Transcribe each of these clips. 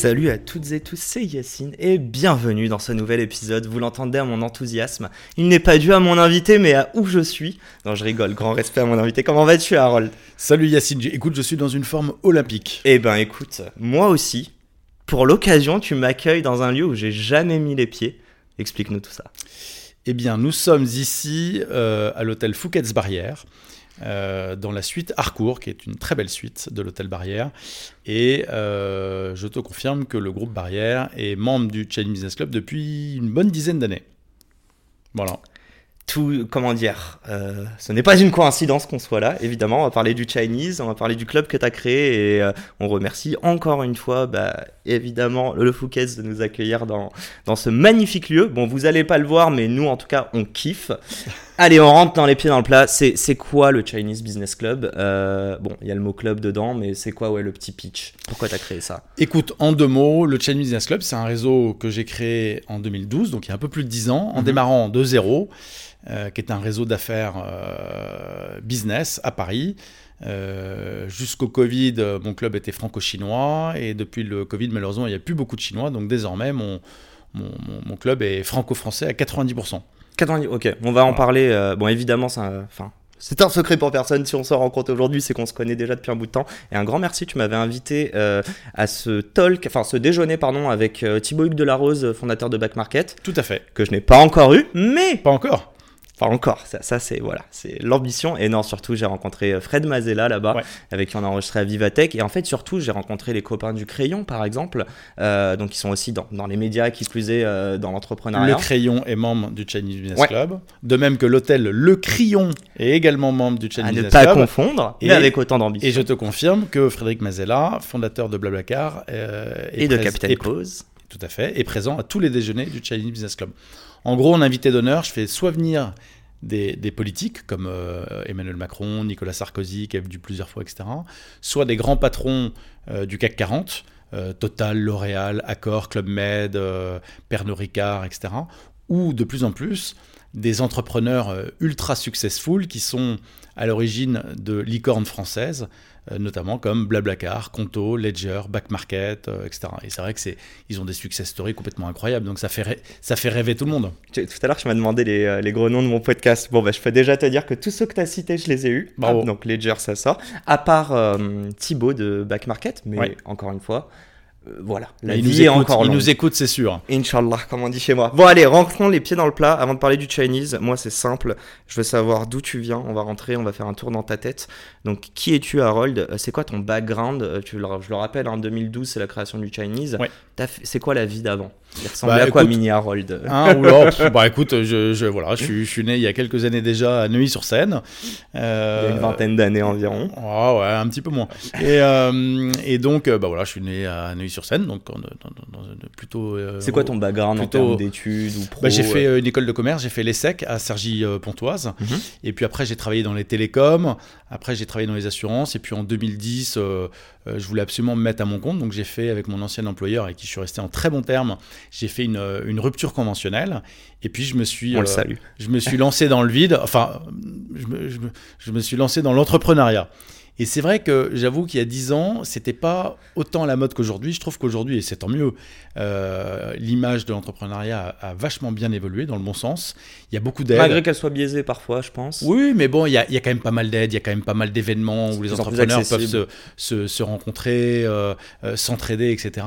Salut à toutes et tous, c'est Yacine et bienvenue dans ce nouvel épisode. Vous l'entendez à mon enthousiasme. Il n'est pas dû à mon invité, mais à où je suis. Non, je rigole, grand respect à mon invité. Comment vas-tu, Harold? Salut Yacine, écoute, je suis dans une forme olympique. Eh ben écoute, moi aussi. Pour l'occasion, tu m'accueilles dans un lieu où j'ai jamais mis les pieds. Explique-nous tout ça. Eh bien, nous sommes ici euh, à l'hôtel Fouquet's Barrière. Euh, dans la suite Harcourt, qui est une très belle suite de l'hôtel Barrière. Et euh, je te confirme que le groupe Barrière est membre du Chinese Business Club depuis une bonne dizaine d'années. Voilà. Tout, comment dire, euh, ce n'est pas une coïncidence qu'on soit là, évidemment. On va parler du Chinese, on va parler du club que tu as créé et on remercie encore une fois, bah, évidemment, le Fouquet's de nous accueillir dans, dans ce magnifique lieu. Bon, vous allez pas le voir, mais nous, en tout cas, on kiffe. Allez, on rentre dans les pieds dans le plat. C'est quoi le Chinese Business Club? Euh, Bon, il y a le mot club dedans, mais c'est quoi ouais, le petit pitch? Pourquoi tu as créé ça? Écoute, en deux mots, le Chinese Business Club, c'est un réseau que j'ai créé en 2012, donc il y a un peu plus de 10 ans, en démarrant de zéro, euh, qui est un réseau d'affaires euh, business à Paris. Euh, jusqu'au Covid, mon club était franco-chinois, et depuis le Covid, malheureusement, il n'y a plus beaucoup de Chinois, donc désormais, mon, mon, mon club est franco-français à 90%. 90, ok, on va en parler. euh, bon, évidemment, c'est un, enfin, c'est un secret pour personne. Si on se rencontre aujourd'hui, c'est qu'on se connaît déjà depuis un bout de temps. Et un grand merci, tu m'avais invité euh, à ce talk, enfin ce déjeuner, pardon, avec euh, Thibaut Hugues Delarose, fondateur de Back Market, Tout à fait. que je n'ai pas encore eu, mais Pas encore. Pas encore. Ça, ça c'est voilà, c'est l'ambition. Et non, surtout, j'ai rencontré euh, Fred Mazella là-bas, Ouais. avec qui on a enregistré à Vivatech. Et en fait, surtout, j'ai rencontré les copains du Crayon, par exemple, euh, donc ils sont aussi dans, dans les médias, qui plus est euh, dans Le l'entrepreneuriat. Crayon est membre du Chinese Business Ouais. Club. De même que l'hôtel Le Crayon est également membre du Chinese À ne Business pas Club. confondre, Et- mais avec autant d'ambition. Et je te confirme que Frédéric Mazella, fondateur de Blablacar, euh, est Et de est- Cause. Tout à fait, est présent à tous les déjeuners du Chinese Business Club. En gros, en invité d'honneur, je fais soit venir des, politiques comme euh, Emmanuel Macron, Nicolas Sarkozy, qui est venu plusieurs fois, etc., soit des grands patrons euh, du CAC 40, euh, Total, L'Oréal, Accor, Club Med, Pernod Ricard, etc., ou de plus en plus des entrepreneurs ultra successful qui sont à l'origine de licornes françaises, euh, notamment comme Blablacar, Conto, Ledger, Back Market, euh, etc. Et c'est vrai que c'est, ils ont des success stories complètement incroyables, donc ça fait, ça fait rêver tout le monde. Tout à l'heure, tu m'as demandé les, euh, les gros noms de mon podcast. Bon, bah, je peux déjà te dire que tous ceux que tu as cités, je les ai eus. Bravo. Ah, donc, Ledger, ça sort. À part euh, Thibaut de Back Market, mais Ouais. encore une fois, euh, voilà, la il vie nous est écoute, encore il longue. nous écoute, c'est sûr. Inch'Allah, comme on dit chez moi. Bon, allez, rentrons les pieds dans le plat avant de parler du Chinese. Moi, c'est simple. Je veux savoir d'où tu viens. On va rentrer, on va faire un tour dans ta tête. Donc, qui es-tu, Harold? Euh, C'est quoi ton background? Euh, tu le, Je le rappelle, en 2012, c'est la création du Chinese. Ouais. C'est quoi la vie d'avant? Il ressemblait Bah, à quoi, écoute- Mini Harold? Hein, bah écoute, je, je- voilà, je, suis- je suis né il y a quelques années déjà à Neuilly-sur-Seine. Il y Euh, a une vingtaine d'années environ. Ah ouais, un petit peu moins. Et, euh, et donc, euh, bah voilà, je suis né à Neuilly-sur-Seine, donc dans, dans- dans- dans- plutôt. euh, C'est quoi ton background plutôt- en termes d'études ou pro Bah, j'ai fait une école de commerce, j'ai fait l'ESSEC à Cergy-Pontoise. Mhm. Et puis après, j'ai travaillé dans les télécoms. Après, j'ai travaillé dans les assurances. Et puis en 2010, euh, je voulais absolument me mettre à mon compte. Donc j'ai fait avec mon ancien employeur, avec qui je suis resté en très bon terme, j'ai fait une, euh, une rupture conventionnelle. Et puis je me suis, On le euh, salue. je me suis lancé dans le vide. Enfin, je me, je me- je me suis lancé dans l'entrepreneuriat. Et c'est vrai que j'avoue qu'il y a 10 ans, c'était pas autant à la mode qu'aujourd'hui. Je trouve qu'aujourd'hui, et c'est tant mieux, euh, l'image de l'entrepreneuriat a, a vachement bien évolué dans le bon sens. Il y a beaucoup d'aides. Malgré qu'elle soit biaisée parfois, je pense. Oui, mais bon, il y a, il y a quand même pas mal d'aides, il y a quand même pas mal d'événements où les entrepreneurs peuvent se, se, se rencontrer, euh, euh, s'entraider, etc.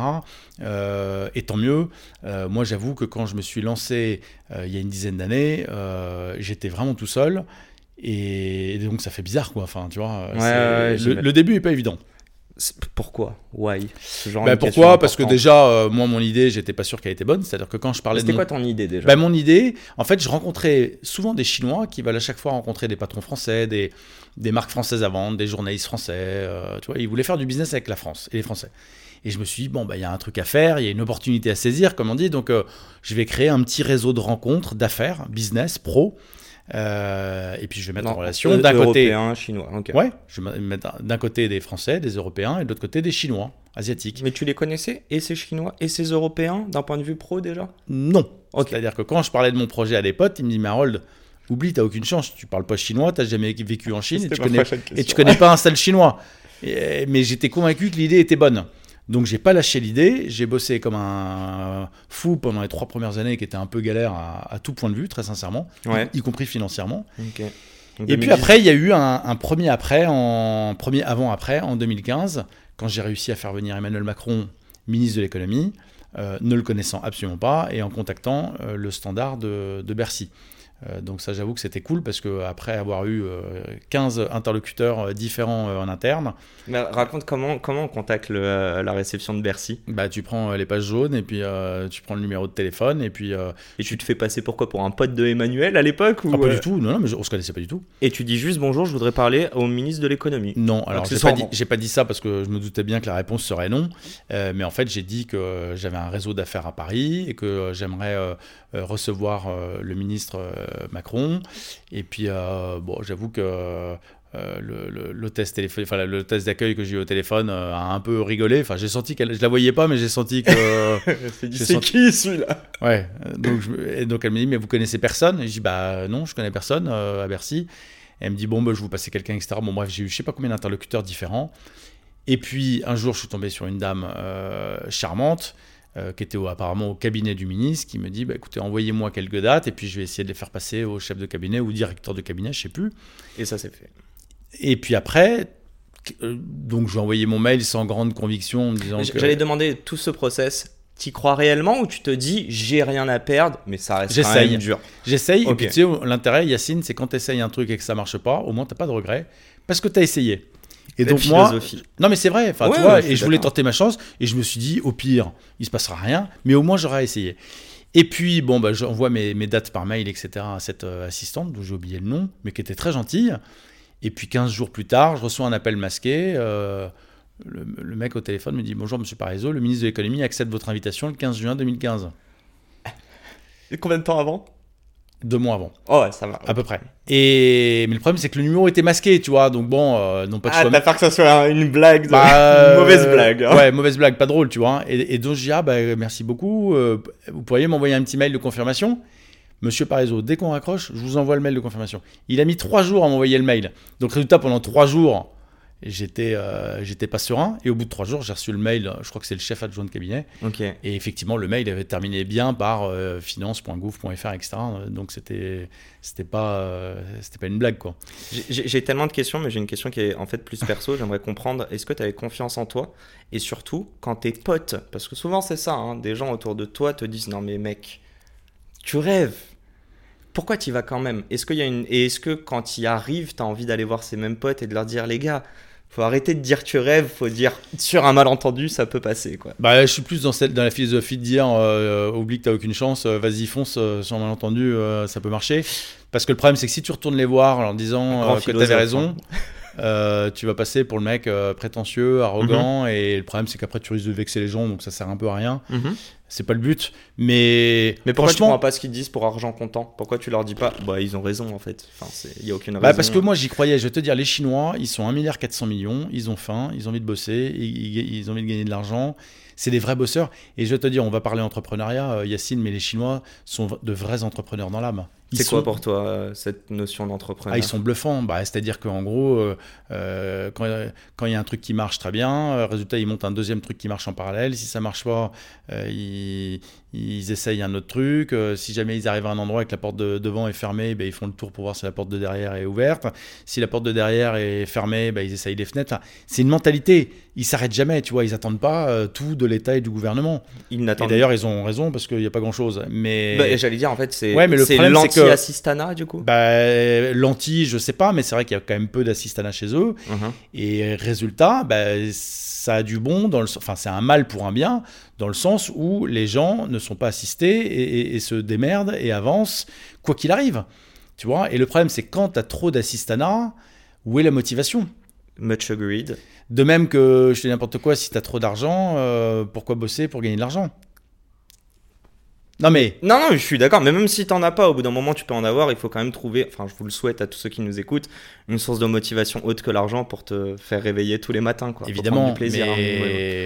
Et tant mieux. Moi, j'avoue que quand je me suis lancé il y a une dizaine d'années, j'étais vraiment tout seul. Et donc, ça fait bizarre, quoi. Enfin, tu vois, Ouais, c'est- ouais, le, début est pas évident. Pourquoi? Why? Bah, Pourquoi? Parce que déjà, euh, moi, mon idée, j'étais pas sûr qu'elle était bonne. C'est-à-dire que quand je parlais de. C'était quoi ton idée déjà? Bah, Mon idée, en fait, je rencontrais souvent des Chinois qui veulent à chaque fois rencontrer des patrons français, des, des marques françaises à vendre, des journalistes français. Euh, tu vois, ils voulaient faire du business avec la France et les Français. Et je me suis dit, bon, bah, il y a un truc à faire, il y a une opportunité à saisir, comme on dit. Donc, euh, je vais créer un petit réseau de rencontres, d'affaires, business, pro, euh, et puis je vais mettre en relation d'un côté chinois. Ouais, je vais mettre d'un côté des Français, des Européens, et de l'autre côté des Chinois, asiatiques. Mais tu les connaissais et ces Chinois et ces Européens d'un point de vue pro déjà? Non. C'est-à-dire que quand je parlais de mon projet à des potes, ils me disent mais Harold, oublie, t'as aucune chance, tu parles pas chinois, t'as jamais vécu en Chine et tu, connais, et tu connais pas un seul chinois. mais j'étais convaincu que l'idée était bonne. Donc j'ai pas lâché l'idée, j'ai bossé comme un fou pendant les trois premières années qui étaient un peu galère à, tout point de vue, très sincèrement, y, compris financièrement. Et puis après, il y a eu un, premier après, en premier avant-après en 2015, quand j'ai réussi à faire venir Emmanuel Macron, ministre de l'économie, euh, ne le connaissant absolument pas et en contactant euh, le standard de Bercy. Euh, donc ça j'avoue que c'était cool parce que après avoir eu 15 euh, interlocuteurs euh, différents en interne. Mais raconte comment, comment on contacte la réception de Bercy? Bah tu prends les pages jaunes et puis tu prends le numéro de téléphone et puis... et tu te fais passer pourquoi Pour un pote de Emmanuel à l'époque ou ah, Pas du tout, non, non mais on se connaissait pas du tout. Et tu dis juste bonjour, je voudrais parler au ministre de l'économie. Non, alors j'ai pas, dit, pas dit ça parce que je me doutais bien que la réponse serait non. mais en fait j'ai dit que j'avais un réseau d'affaires à Paris et que j'aimerais recevoir le ministre Macron. Et puis, euh, bon, j'avoue que euh, le, test enfin, le test d'accueil que j'ai eu au téléphone euh, a un peu rigolé. Enfin, j'ai senti qu'elle, je la voyais pas, mais j'ai senti que. c'est qui celui-là? Ouais. Donc, et donc elle me dit, mais vous connaissez personne? Et je dis, bah non, je connais personne à Bercy. elle me dit, bon, bah, je vous passer quelqu'un, etc. Bon, bref, j'ai eu je sais pas combien d'interlocuteurs différents. Et puis un jour, je suis tombé sur une dame charmante euh, qui était apparemment au cabinet du ministre, qui me dit bah, écoutez, envoyez-moi quelques dates et puis je vais essayer de les faire passer au chef de cabinet ou au directeur de cabinet, je sais plus. Et ça s'est fait. Et puis après, euh, donc j'ai envoyé mon mail sans grande conviction en me disant que... J'allais demander tout ce process. tu crois réellement ou tu te dis j'ai rien à perdre, mais ça reste quand même dur? J'essaye. Et puis tu sais, l'intérêt, Yacine, c'est quand tu essayes un truc et que ça marche pas, au moins tu pas de regret parce que tu as essayé. Et donc moi, non mais c'est vrai, enfin tu vois, et je voulais tenter ma chance et je me suis dit au pire, il se passera rien, mais au moins j'aurais essayé. Et puis bon bah j'envoie mes, mes, dates par mail etc à cette euh, assistante dont j'ai oublié le nom, mais qui était très gentille. Et puis 15 jours plus tard, je reçois un appel masqué. Euh, le, mec au téléphone me dit bonjour Monsieur Parizeau, le ministre de l'économie accepte votre invitation le 15 juin 2015. Et combien de temps avant? Deux mois avant. Oh ouais, ça va. À peu près. Et mais le problème c'est que le numéro était masqué, tu vois. Donc bon, euh, non pas de Ah, t'as peur que ça soit une blague, bah, mauvaise euh, blague. Hein. Ouais, mauvaise blague, pas drôle, tu vois. Et, donc je dis ah bah merci beaucoup. Euh, vous pourriez m'envoyer un petit mail de confirmation. Monsieur Parizeau, dès qu'on raccroche, je vous envoie le mail de confirmation. Il a mis trois jours à m'envoyer le mail. Donc résultat, pendant trois jours, j'étais euh, j'étais pas serein. Et au bout de trois jours j'ai reçu le mail je crois que c'est le chef adjoint de cabinet. Et effectivement le mail avait terminé bien par euh, finance.gouv.fr etc donc c'était c'était pas euh, c'était pas une blague quoi. J'ai tellement de questions mais j'ai une question qui est en fait plus perso. J'aimerais comprendre est-ce que tu avais confiance en toi? Et surtout quand tes potes parce que souvent c'est ça hein, des gens autour de toi te disent non mais mec tu rêves. Pourquoi tu y vas quand même? Est-ce qu'il y a une et est-ce que quand y arrives, tu as envie d'aller voir ces mêmes potes et de leur dire les gars, faut arrêter de dire tu rêves, faut dire sur un malentendu, ça peut passer. Quoi. Bah, je suis plus dans, cette, dans la philosophie de dire euh, oublie que t'as aucune chance, euh, vas-y fonce euh, sur un malentendu, ça peut marcher. Parce que le problème c'est que si tu retournes les voir en disant que t'avais raison, hein. tu vas passer pour le mec prétentieux, arrogant, mhm. et le problème c'est qu'après tu risques de vexer les gens, donc ça sert un peu à rien. Mhm c'est pas le but. Mais, mais pourquoi tu prends pas ce qu'ils disent pour argent comptant? Pourquoi tu leur dis pas? Bah, ils ont raison en fait. Enfin, il y a aucune bah, raison. parce que moi j'y croyais. Je vais te dire, les Chinois, ils sont 1 milliard 400 millions, ils ont faim, ils ont envie de bosser, ils, ils ont envie de gagner de l'argent. C'est des vrais bosseurs. Et je vais te dire, on va parler entrepreneuriat, euh, Yacine, mais les Chinois sont de vrais entrepreneurs dans l'âme. C'est quoi pour toi euh, cette notion d'entrepreneur ah, Ils sont bluffants. Bah, C'est-à-dire qu'en gros, euh, euh, quand il y a un truc qui marche très bien, résultat, ils montent un deuxième truc qui marche en parallèle. Si ça marche pas, ils, ils, essayent un autre truc. si jamais ils arrivent à un endroit et que la porte de devant est fermée, ben, ils font le tour pour voir si la porte de derrière est ouverte. Si la porte de derrière est fermée, ben, ils essayent les fenêtres. c'est une mentalité. ils s'arrêtent jamais, tu vois, ils attendent pas euh, tout de l'État et du gouvernement. Ils Et n'attendent d'ailleurs, ils ont raison parce qu'il n'y a pas grand-chose. Mais Bah, J'allais dire, en fait, c'est Ouais, l'anti-assistana, du coup. bah, l'anti, je sais pas, mais c'est vrai qu'il y a quand même peu d'assistanat chez eux. Mhm. Et résultat, bah, ça a du bon, dans le, enfin c'est un mal pour un bien, dans le sens où les gens ne sont pas assistés et, et- et se démerdent et avancent, quoi qu'il arrive. Tu vois Et le problème, c'est quand tu as trop d'assistanat, où est la motivation? Much agreed. De même que, je te dis n'importe quoi, si tu as trop d'argent, euh, pourquoi bosser pour gagner de l'argent? Non mais, Non, non, je suis d'accord. Mais même si t'en as pas, au bout d'un moment, tu peux en avoir. Il faut quand même trouver, enfin, je vous le souhaite à tous ceux qui nous écoutent, une source de motivation autre que l'argent pour te faire réveiller tous les matins, quoi. Évidemment, du plaisir. hein, ouais.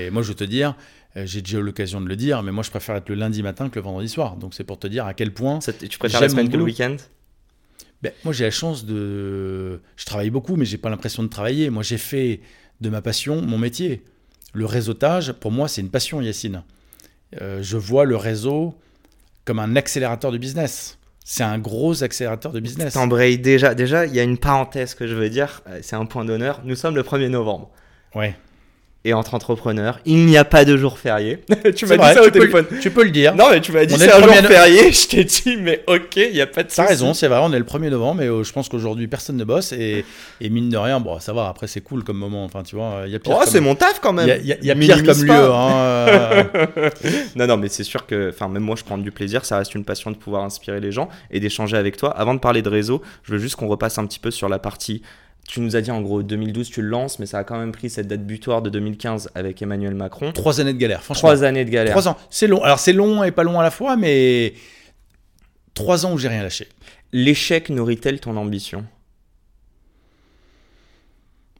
mais moi je veux te dire, j'ai déjà eu l'occasion de le dire, mais moi je préfère être le lundi matin que le vendredi soir. Donc c'est pour te dire à quel point Ça, tu préfères la semaine que le week-end? Ben, moi, j'ai la chance de. Je travaille beaucoup, mais j'ai pas l'impression de travailler. Moi, j'ai fait de ma passion mon métier. Le réseautage, pour moi, c'est une passion, Yacine. Euh, je vois le réseau comme un accélérateur de business. C'est un gros accélérateur de business. T'embrayes déjà. Déjà, il y a une parenthèse que je veux dire. euh, C'est un point d'honneur. Nous sommes le 1er novembre. Ouais. Et entre entrepreneurs, il n'y a pas de jour férié. tu m'as dit vrai, ça au tu peux le- téléphone. Tu peux le dire. Non, mais tu m'as dit c'est un jour 1er no- férié. Je t'ai dit, mais ok, il n'y a pas de T'as raison, c'est vrai, on est le 1er novembre, mais euh, je pense qu'aujourd'hui personne ne bosse et, et mine de rien, bon, ça va, après c'est cool comme moment, enfin tu vois, il y a pire Oh, c'est mon taf quand même. Il y a, y a- pire comme lieu. hein, euh. Non, non, mais c'est sûr que, enfin, même moi, je prends du plaisir. Ça reste une passion de pouvoir inspirer les gens et d'échanger avec toi. Avant de parler de réseau, je veux juste qu'on repasse un petit peu sur la partie. Tu nous as dit en gros 2012, tu le lances, mais ça a quand même pris cette date butoir de 2015 avec Emmanuel Macron. Trois années de galère, franchement. Trois années de galère. Trois ans. C'est long. Alors c'est long et pas long à la fois, mais trois ans où j'ai rien lâché. L'échec nourrit-elle ton ambition?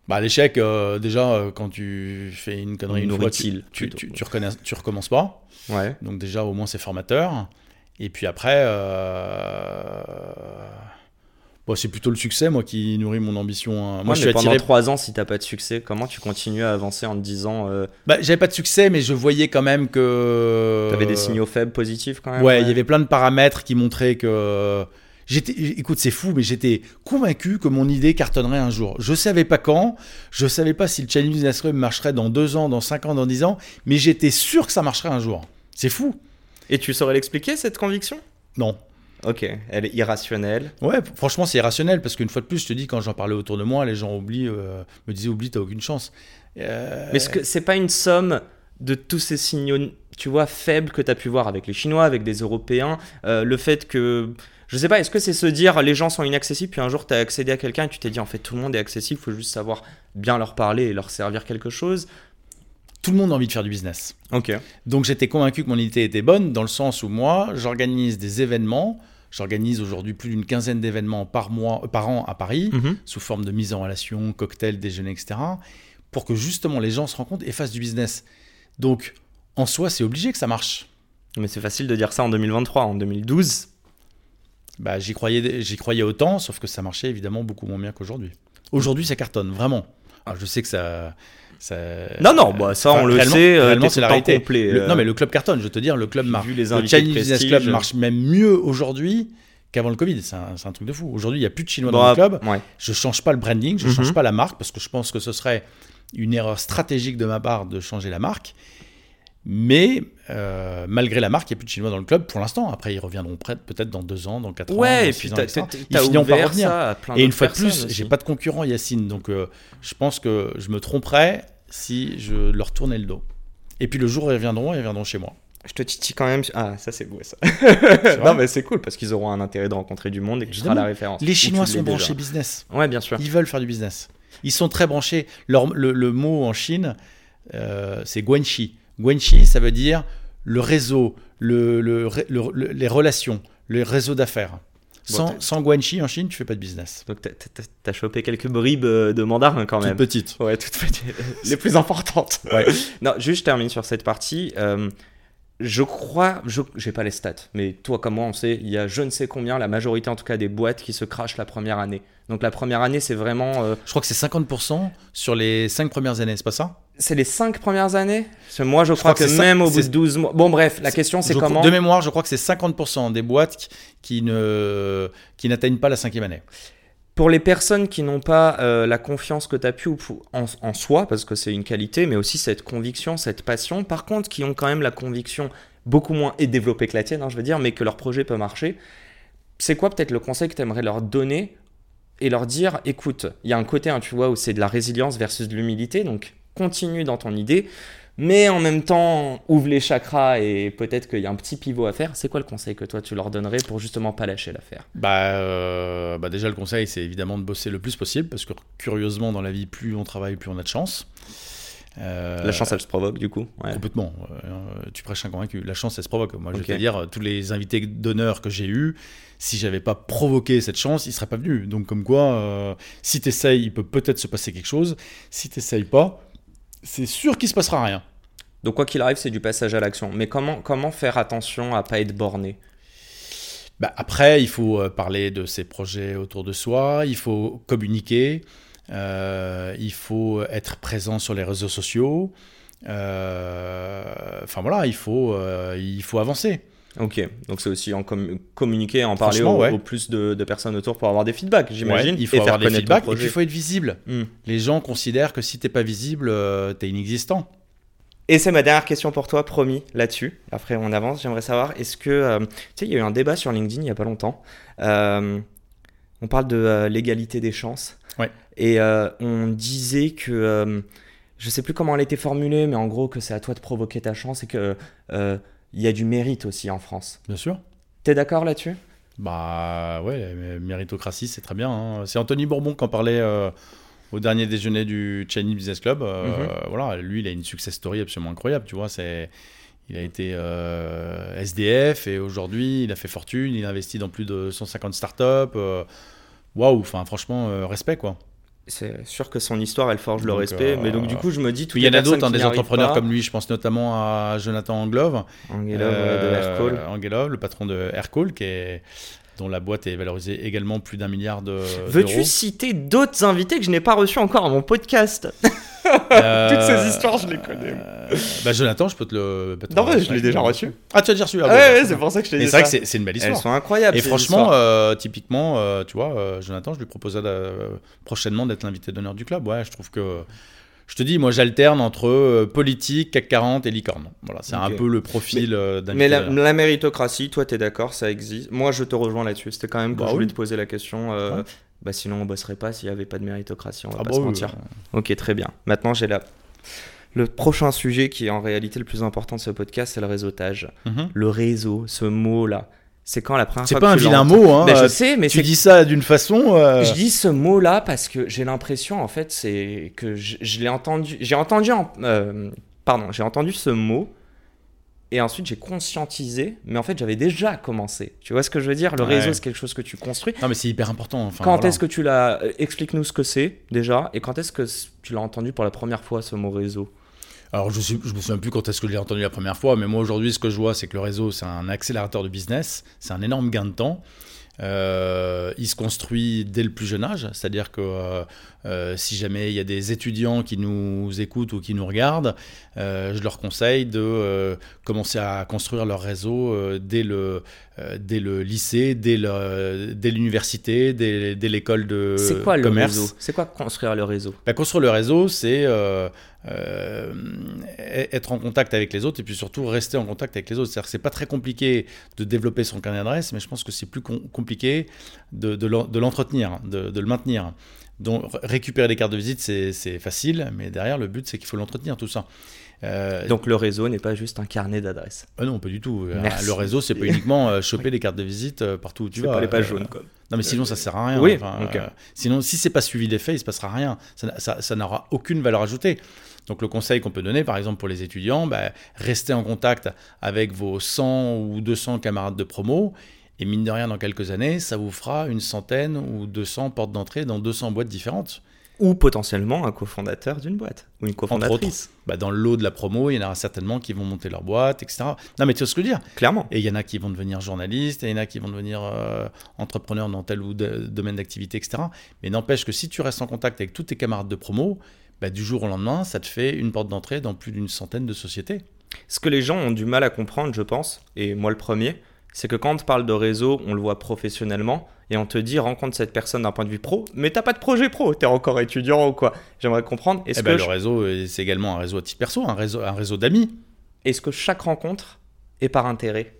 Bah l'échec, euh, déjà euh, quand tu fais une connerie une fois, tu, tu, tu, tu reconnais- tu recommences pas. Ouais. Donc déjà au moins c'est formateur. Et puis après, euh, bon, c'est plutôt le succès moi qui nourrit mon ambition. hein. Moi Moi, je suis pendant attiré. trois ans, si t'as pas de succès, comment tu continues à avancer en te disant euh, Bah, j'avais pas de succès, mais je voyais quand même que. T'avais des signaux faibles positifs quand même Euh, Ouais, il y avait plein de paramètres qui montraient que. J'étais, écoute, c'est fou, mais j'étais convaincu que mon idée cartonnerait un jour. Je savais pas quand, je savais pas si le Business Club marcherait dans deux ans, dans cinq ans, dans dix ans, mais j'étais sûr que ça marcherait un jour. C'est fou. Et tu saurais l'expliquer cette conviction? Non. Ok, elle est irrationnelle. Ouais, franchement, c'est irrationnel parce qu'une fois de plus, je te dis, quand j'en parlais autour de moi, les gens oublient, euh, me disaient, oublie, t'as aucune chance. Euh, Mais est-ce que c'est pas une somme de tous ces signaux, tu vois, faibles que tu as pu voir avec les Chinois, avec des Européens euh, Le fait que. Je sais pas, est-ce que c'est se dire les gens sont inaccessibles, puis un jour tu as accédé à quelqu'un et tu t'es dit en fait tout le monde est accessible, faut juste savoir bien leur parler et leur servir quelque chose Tout le monde a envie de faire du business. Ok. Donc j'étais convaincu que mon idée était bonne dans le sens où moi, j'organise des événements. J'organise aujourd'hui plus d'une quinzaine d'événements par mois, euh, par an à Paris, Mhm. sous forme de mise en relation, cocktail, déjeuner, etc. Pour que justement les gens se rencontrent et fassent du business. Donc en soi, c'est obligé que ça marche. Mais c'est facile de dire ça en 2023. En 2012, Bah, j'y croyais, j'y croyais autant, sauf que ça marchait évidemment beaucoup moins bien qu'aujourd'hui. Aujourd'hui, ça cartonne vraiment. Alors, je sais que ça. Ça Non, non, bah, ça, on le sait, euh, réellement, c'est la réalité. complet, Le- euh. non, mais le club cartonne. Je veux te dire, le club marche. Le Chinese Business. Club marche même mieux aujourd'hui qu'avant le Covid. C'est un, truc de fou. Aujourd'hui, il n'y a plus de Chinois dans Bah, le club. ouais. Je change pas le branding, je Mhm. change pas la marque parce que je pense que ce serait une erreur stratégique de ma part de changer la marque. Mais euh, malgré la marque, il n'y a plus de Chinois dans le club pour l'instant. Après, ils reviendront peut-être dans deux ans, dans quatre ans. Ouais, et puis ans, t'as etc. t'as- Ils finiront par revenir. Et une fois de plus, j'ai pas de concurrent Yacine, donc euh, je pense que je me tromperais si je leur tournais le dos. Et puis le jour où ils reviendront, ils reviendront chez moi. Je te titille quand même. Ah, ça c'est beau ça. non, mais c'est cool parce qu'ils auront un intérêt de rencontrer du monde et que tu seras la référence. Les Chinois sont branchés business. Ouais, bien sûr. Ils veulent faire du business. Ils sont très branchés. Leur- le, le mot en Chine, euh, c'est guanxi. Guanxi, ça veut dire le réseau, le, le- le- le- les relations, le réseau d'affaires. Sans, sans guanxi en Chine, tu fais pas de business. Donc t'as t'as chopé quelques bribes euh, de mandarin quand même. petite. Ouais, toutes petites. les plus importantes. Ouais. Non, juste je termine sur cette partie. Euh, je crois, je j'ai pas les stats, mais toi comme moi on sait, il y a je ne sais combien, la majorité en tout cas des boîtes qui se crachent la première année. Donc la première année c'est vraiment, euh, Je crois que c'est 50% sur les 5 premières années, c'est pas ça? C'est les 5 premières années? Parce que moi je, crois, crois que même au bout de c'est- 12 mois... Bon bref, la question c'est comment... De mémoire, je crois que c'est 50% des boîtes qui, qui ne, qui n'atteignent pas la cinquième année. Pour les personnes qui n'ont pas euh, la confiance que tu as pu en, en, soi, parce que c'est une qualité, mais aussi cette conviction, cette passion, par contre, qui ont quand même la conviction beaucoup moins et développée que la tienne, hein, je veux dire, mais que leur projet peut marcher, c'est quoi peut-être le conseil que tu aimerais leur donner et leur dire, écoute, il y a un côté, hein, tu vois, où c'est de la résilience versus de l'humilité, donc continue dans ton idée, mais en même temps, ouvre les chakras et peut-être qu'il y a un petit pivot à faire. C'est quoi le conseil que toi tu leur donnerais pour justement pas lâcher l'affaire? Bah, euh, bah, déjà le conseil c'est évidemment de bosser le plus possible parce que curieusement dans la vie plus on travaille plus on a de chance. Euh, la chance, elle se provoque du coup Complètement. Euh, tu prêches un convaincu. La chance, elle se provoque. Moi, je vais te dire, tous les invités d'honneur que j'ai eus, si j'avais pas provoqué cette chance, ils seraient pas venus. Donc, comme quoi, si tu essayes, il peut peut-être se passer quelque chose. Si tu pas, c'est sûr qu'il se passera rien. Donc quoi qu'il arrive, c'est du passage à l'action. Mais comment, comment faire attention à pas être borné? Bah Après, il faut euh, parler de ses projets autour de soi, il faut communiquer, euh, il faut être présent sur les réseaux sociaux. Euh, enfin voilà, il faut, il faut avancer. Ok, donc c'est aussi en communiquer, en parler au, plus de, personnes autour pour avoir des feedbacks, j'imagine. il faut avoir des feedbacks et puis il faut être visible. Hmm. Les gens considèrent que si t'es pas visible, euh, t'es inexistant. Et c'est ma dernière question pour toi, promis, là-dessus. Après, on avance. J'aimerais savoir, est-ce que. Euh, tu sais, il y a eu un débat sur LinkedIn il n'y a pas longtemps. Euh, on parle de l'égalité des chances. Ouais. Et on disait que. je sais plus comment elle était formulée, mais en gros, que c'est à toi de provoquer ta chance et que il y a du mérite aussi en France. Bien sûr. T'es d'accord là-dessus? Bah ouais, méritocratie, c'est très bien. Hein. C'est Anthony Bourbon qui en parlait euh, au dernier déjeuner du Chinese Business Club. Euh, mhm. Voilà, lui, il a une success story absolument incroyable. Tu vois, c'est il a été euh, SDF et aujourd'hui, il a fait fortune. Il a investi dans plus de 150 startups. Waouh, enfin franchement, respect quoi c'est sûr que son histoire, elle forge le respect. mais donc, du coup, je me dis. Il y en a d'autres, hein, des entrepreneurs comme lui. Je pense notamment à Jonathan Anglove. Angelov euh, de le patron de Aircall, qui est dont la boîte est valorisée également plus d'un milliard de. Veux-tu citer d'autres invités que je n'ai pas reçus encore à mon podcast? Euh, Toutes ces histoires, je les connais. Euh, bah, Jonathan, je peux te le. Non, mais je l'ai déjà reçu. Ah, tu as déjà reçu ah, Ouais, c'est pour ça que je t'ai dit. C'est vrai que c'est une belle histoire. Elles sont incroyables. Et franchement, euh, typiquement, tu vois, Jonathan, je lui proposais prochainement d'être l'invité d'honneur du club. Ouais, je trouve que je te dis, moi j'alterne entre euh, politique, CAC 40 et licorne. Voilà, c'est un peu le profil euh, d'un Mais la, méritocratie, toi tu es d'accord, ça existe. Moi je te rejoins là-dessus. C'était quand même que bah je voulais te poser la question. Euh, bah, sinon on bosserait pas s'il n'y avait pas de méritocratie, on va ah pas bah se mentir. Ok, très bien. Maintenant j'ai la... Le prochain sujet qui est en réalité le plus important de ce podcast, c'est le réseautage. Mhm. Le réseau, ce mot-là. C'est quand la première fois C'est pas un vilain mot, hein. je sais, mais tu dis ça d'une façon. Euh, je dis ce mot-là parce que j'ai l'impression, en fait, c'est que je, l'ai entendu. J'ai entendu, euh, pardon, j'ai entendu ce mot et ensuite j'ai conscientisé, mais en fait j'avais déjà commencé. Tu vois ce que je veux dire? Le réseau, c'est quelque chose que tu construis. Non, mais c'est hyper important. quand est-ce que tu l'as euh, Explique-nous ce que c'est déjà, et quand est-ce que tu l'as entendu pour la première fois ce mot réseau? Alors, je ne me souviens plus quand est-ce que je l'ai entendu la première fois, mais moi aujourd'hui, ce que je vois, c'est que le réseau, c'est un accélérateur de business, c'est un énorme gain de temps. Euh, il se construit dès le plus jeune âge, c'est-à-dire que euh, euh, si jamais il y a des étudiants qui nous écoutent ou qui nous regardent, je leur conseille de commencer à construire leur réseau dès, le, dès le lycée, dès l'université, dès, dès l'école de C'est quoi le réseau? C'est quoi construire le réseau? Ben, Construire le réseau, c'est euh, être en contact avec les autres et puis surtout rester en contact avec les autres. C'est-à-dire que c'est pas très compliqué de développer son carnet d'adresse, mais je pense que c'est plus compliqué de, de l'entretenir, de, de, le maintenir. Donc récupérer des cartes de visite, c'est facile, mais derrière, le but, c'est qu'il faut l'entretenir, tout ça. Euh, Donc le réseau n'est pas juste un carnet d'adresses. Ah non, pas du tout. Euh, le réseau, c'est pas uniquement choper les cartes de visite partout où tu vas. pas les pages jaunes, quoi. Non, mais sinon, ça sert à rien. Oui, sinon, si c'est pas suivi des faits, il se passera rien. Ça n'aura aucune valeur ajoutée. Donc le conseil qu'on peut donner, par exemple pour les étudiants, bah, restez en contact avec vos 100 ou 200 camarades de promo. Et mine de rien, dans quelques années, ça vous fera une centaine ou 200 portes d'entrée dans 200 boîtes différentes. Ou potentiellement un cofondateur d'une boîte, ou une cofondatrice. Bah dans le lot de la promo, il y en aura certainement qui vont monter leur boîte, etc. Non mais tu vois ce que je veux dire? Clairement. Et il y en a qui vont devenir journalistes, et il y en a qui vont devenir euh, entrepreneurs dans tel ou tel domaine d'activité, etc. Mais n'empêche que si tu restes en contact avec tous tes camarades de promo, bah, du jour au lendemain, ça te fait une porte d'entrée dans plus d'une centaine de sociétés. Ce que les gens ont du mal à comprendre, je pense, et moi le premier, c'est que quand on parle de réseau, on le voit professionnellement, et on te dit rencontre cette personne d'un point de vue pro, mais t'as pas de projet pro, t'es encore étudiant ou quoi. J'aimerais comprendre. Est-ce Eh que ben, je- Le réseau, euh, c'est également un réseau à titre perso, un réseau, un réseau d'amis. est-ce que chaque rencontre est par intérêt?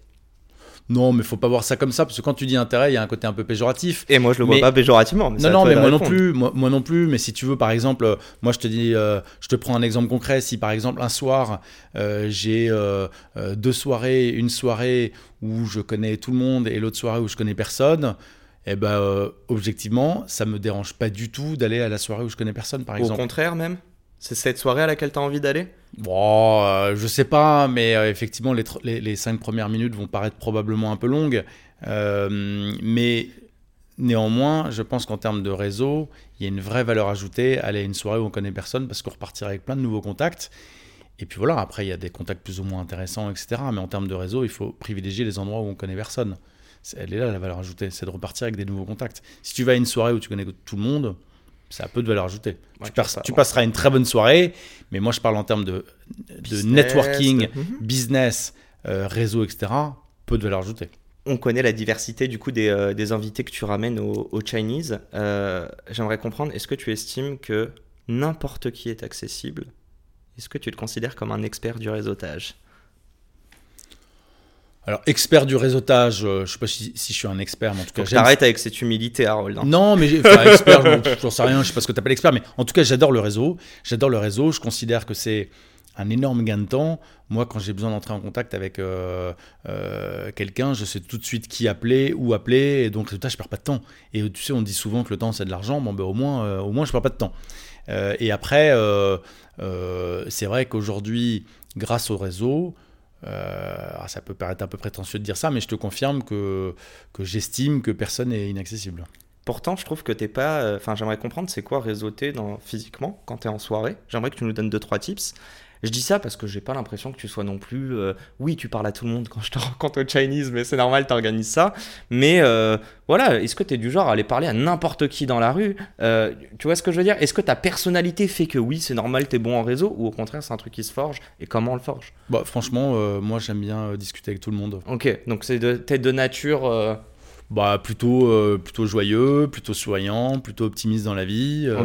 Non, mais faut pas voir ça comme ça, parce que quand tu dis intérêt, il y a un côté un peu péjoratif. Et moi je le vois Mais- pas péjorativement. Mais Non, non, mais moi non plus, moi, moi non plus. Mais si tu veux, par exemple, euh, moi je te dis, euh, je te prends un exemple concret. Si par exemple un soir euh, j'ai euh, deux soirées, une soirée où je connais tout le monde et l'autre soirée où je connais personne, eh ben objectivement, ça me dérange pas du tout d'aller à la soirée où je connais personne, par Au exemple. contraire même? C'est cette soirée à laquelle t'as envie d'aller? Bon, euh, je sais pas, mais euh, effectivement, les, cinq premières minutes vont paraître probablement un peu longues. Euh, mais néanmoins, je pense qu'en termes de réseau, il y a une vraie valeur ajoutée aller à une soirée où on connaît personne parce qu'on repartira avec plein de nouveaux contacts. Et puis voilà, après, il y a des contacts plus ou moins intéressants, etc. Mais en termes de réseau, il faut privilégier les endroits où on connaît personne. Elle est là, la valeur ajoutée, c'est de repartir avec des nouveaux contacts. Si tu vas à une soirée où tu connais tout le monde, ça a peu de valeur ajoutée. Ouais, tu, pars- ça, tu ouais. passeras une très bonne soirée, mais moi je parle en termes de, de Business, networking, de- Mhm. business, euh, réseau, etc. Peu de valeur ajoutée. On connaît la diversité du coup des, euh, des invités que tu ramènes au, au Chinese. Euh, J'aimerais comprendre, est-ce que tu estimes que n'importe qui est accessible? Est-ce que tu te considères comme un expert du réseautage? Alors, expert du réseautage, euh, je sais pas si, si je suis un expert, mais en tout cas, t'arrêtes avec cette humilité, Harold. hein. Non, mais enfin, expert, je j'en sais rien, je sais pas ce que tu appelles expert, mais en tout cas, j'adore le réseau. J'adore le réseau, je considère que c'est un énorme gain de temps. Moi, quand j'ai besoin d'entrer en contact avec euh, euh, quelqu'un, je sais tout de suite qui appeler, où appeler, et donc résultat, je perds pas de temps. Et tu sais, on dit souvent que le temps, c'est de l'argent, bon, ben, au, moins, euh, au moins, je perds pas de temps. Euh, et après, c'est vrai qu'aujourd'hui, grâce au réseau, euh, ah, ça peut paraître un peu prétentieux de dire ça, mais je te confirme que, que j'estime que personne n'est inaccessible. Pourtant, je trouve que t'es pas. euh, Enfin, j'aimerais comprendre c'est quoi réseauter dans, physiquement quand t'es en soirée. J'aimerais que tu nous donnes deux trois tips. Je dis ça parce que j'ai pas l'impression que tu sois non plus. euh, oui, tu parles à tout le monde quand je te rencontre au Chinese, mais c'est normal, t'organises ça. Mais euh, voilà, est-ce que t'es du genre à aller parler à n'importe qui dans la rue Euh, Tu vois ce que je veux dire? Est-ce que ta personnalité fait que oui, c'est normal, t'es bon en réseau, ou au contraire, c'est un truc qui se forge Et comment on le forge? Bah, franchement, moi j'aime bien discuter avec tout le monde. Ok, donc c'est de, t'es de nature. Bah, plutôt, euh, plutôt joyeux, plutôt souriant, plutôt optimiste dans la vie. euh.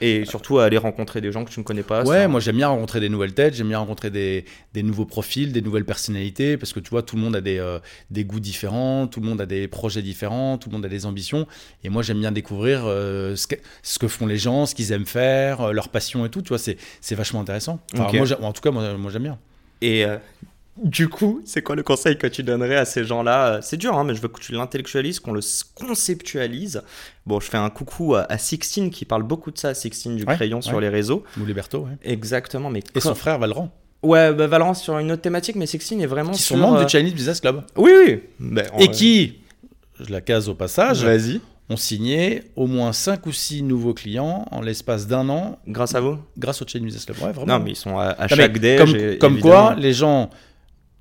Et surtout à aller rencontrer des gens que tu ne connais pas. Ouais, ça- moi j'aime bien rencontrer des nouvelles têtes, j'aime bien rencontrer des, des nouveaux profils, des nouvelles personnalités, parce que tu vois, tout le monde a des, euh, des goûts différents, tout le monde a des projets différents, tout le monde a des ambitions. Et moi j'aime bien découvrir ce, que, ce que font les gens, ce qu'ils aiment faire, leur passion et tout, tu vois, c'est vachement intéressant. Enfin, moi, en tout cas, moi, moi j'aime bien. Et du coup, c'est quoi le conseil que tu donnerais à ces gens-là? Euh, C'est dur, hein, mais je veux que tu l'intellectualises, qu'on le conceptualise. Bon, je fais un coucou à, à Sixtine qui parle beaucoup de ça, Sixtine du Ouais, crayon sur les réseaux. Ou Liberto, ouais. Exactement, mais Et son frère Valran, Ouais, bah, Valence sur une autre thématique, mais Sixtine est vraiment qui sur. sont membres euh, du Chinese Business Club. Oui, oui. En- Et qui, je la case au passage, Vas-y. ont signé au moins 5 ou 6 nouveaux clients en l'espace d'un an Grâce à vous grâce au Chinese Business Club. Ouais, vraiment. Non, mais ils sont à, chaque déj. comme, quoi, les gens,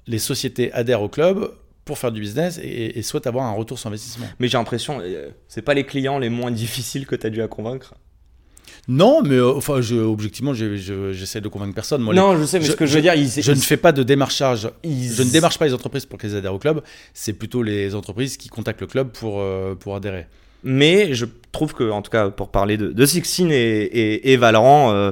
les sociétés adhèrent au club pour faire du business et, et souhaitent avoir un retour sur investissement. Mais j'ai l'impression, euh, c'est pas les clients les moins difficiles que tu as dû à convaincre. Non, mais euh, enfin, je, objectivement, je- je- j'essaie de convaincre personne. Moi, les- non, je sais, mais je- ce que je veux dire, ils, je ne fais pas de démarchage. ils- Je ne démarche pas les entreprises pour qu'elles adhèrent au club. C'est plutôt les entreprises qui contactent le club pour, euh, pour adhérer. Mais je trouve que, en tout cas, pour parler de, de Sixtine et, et, et Valorant, euh,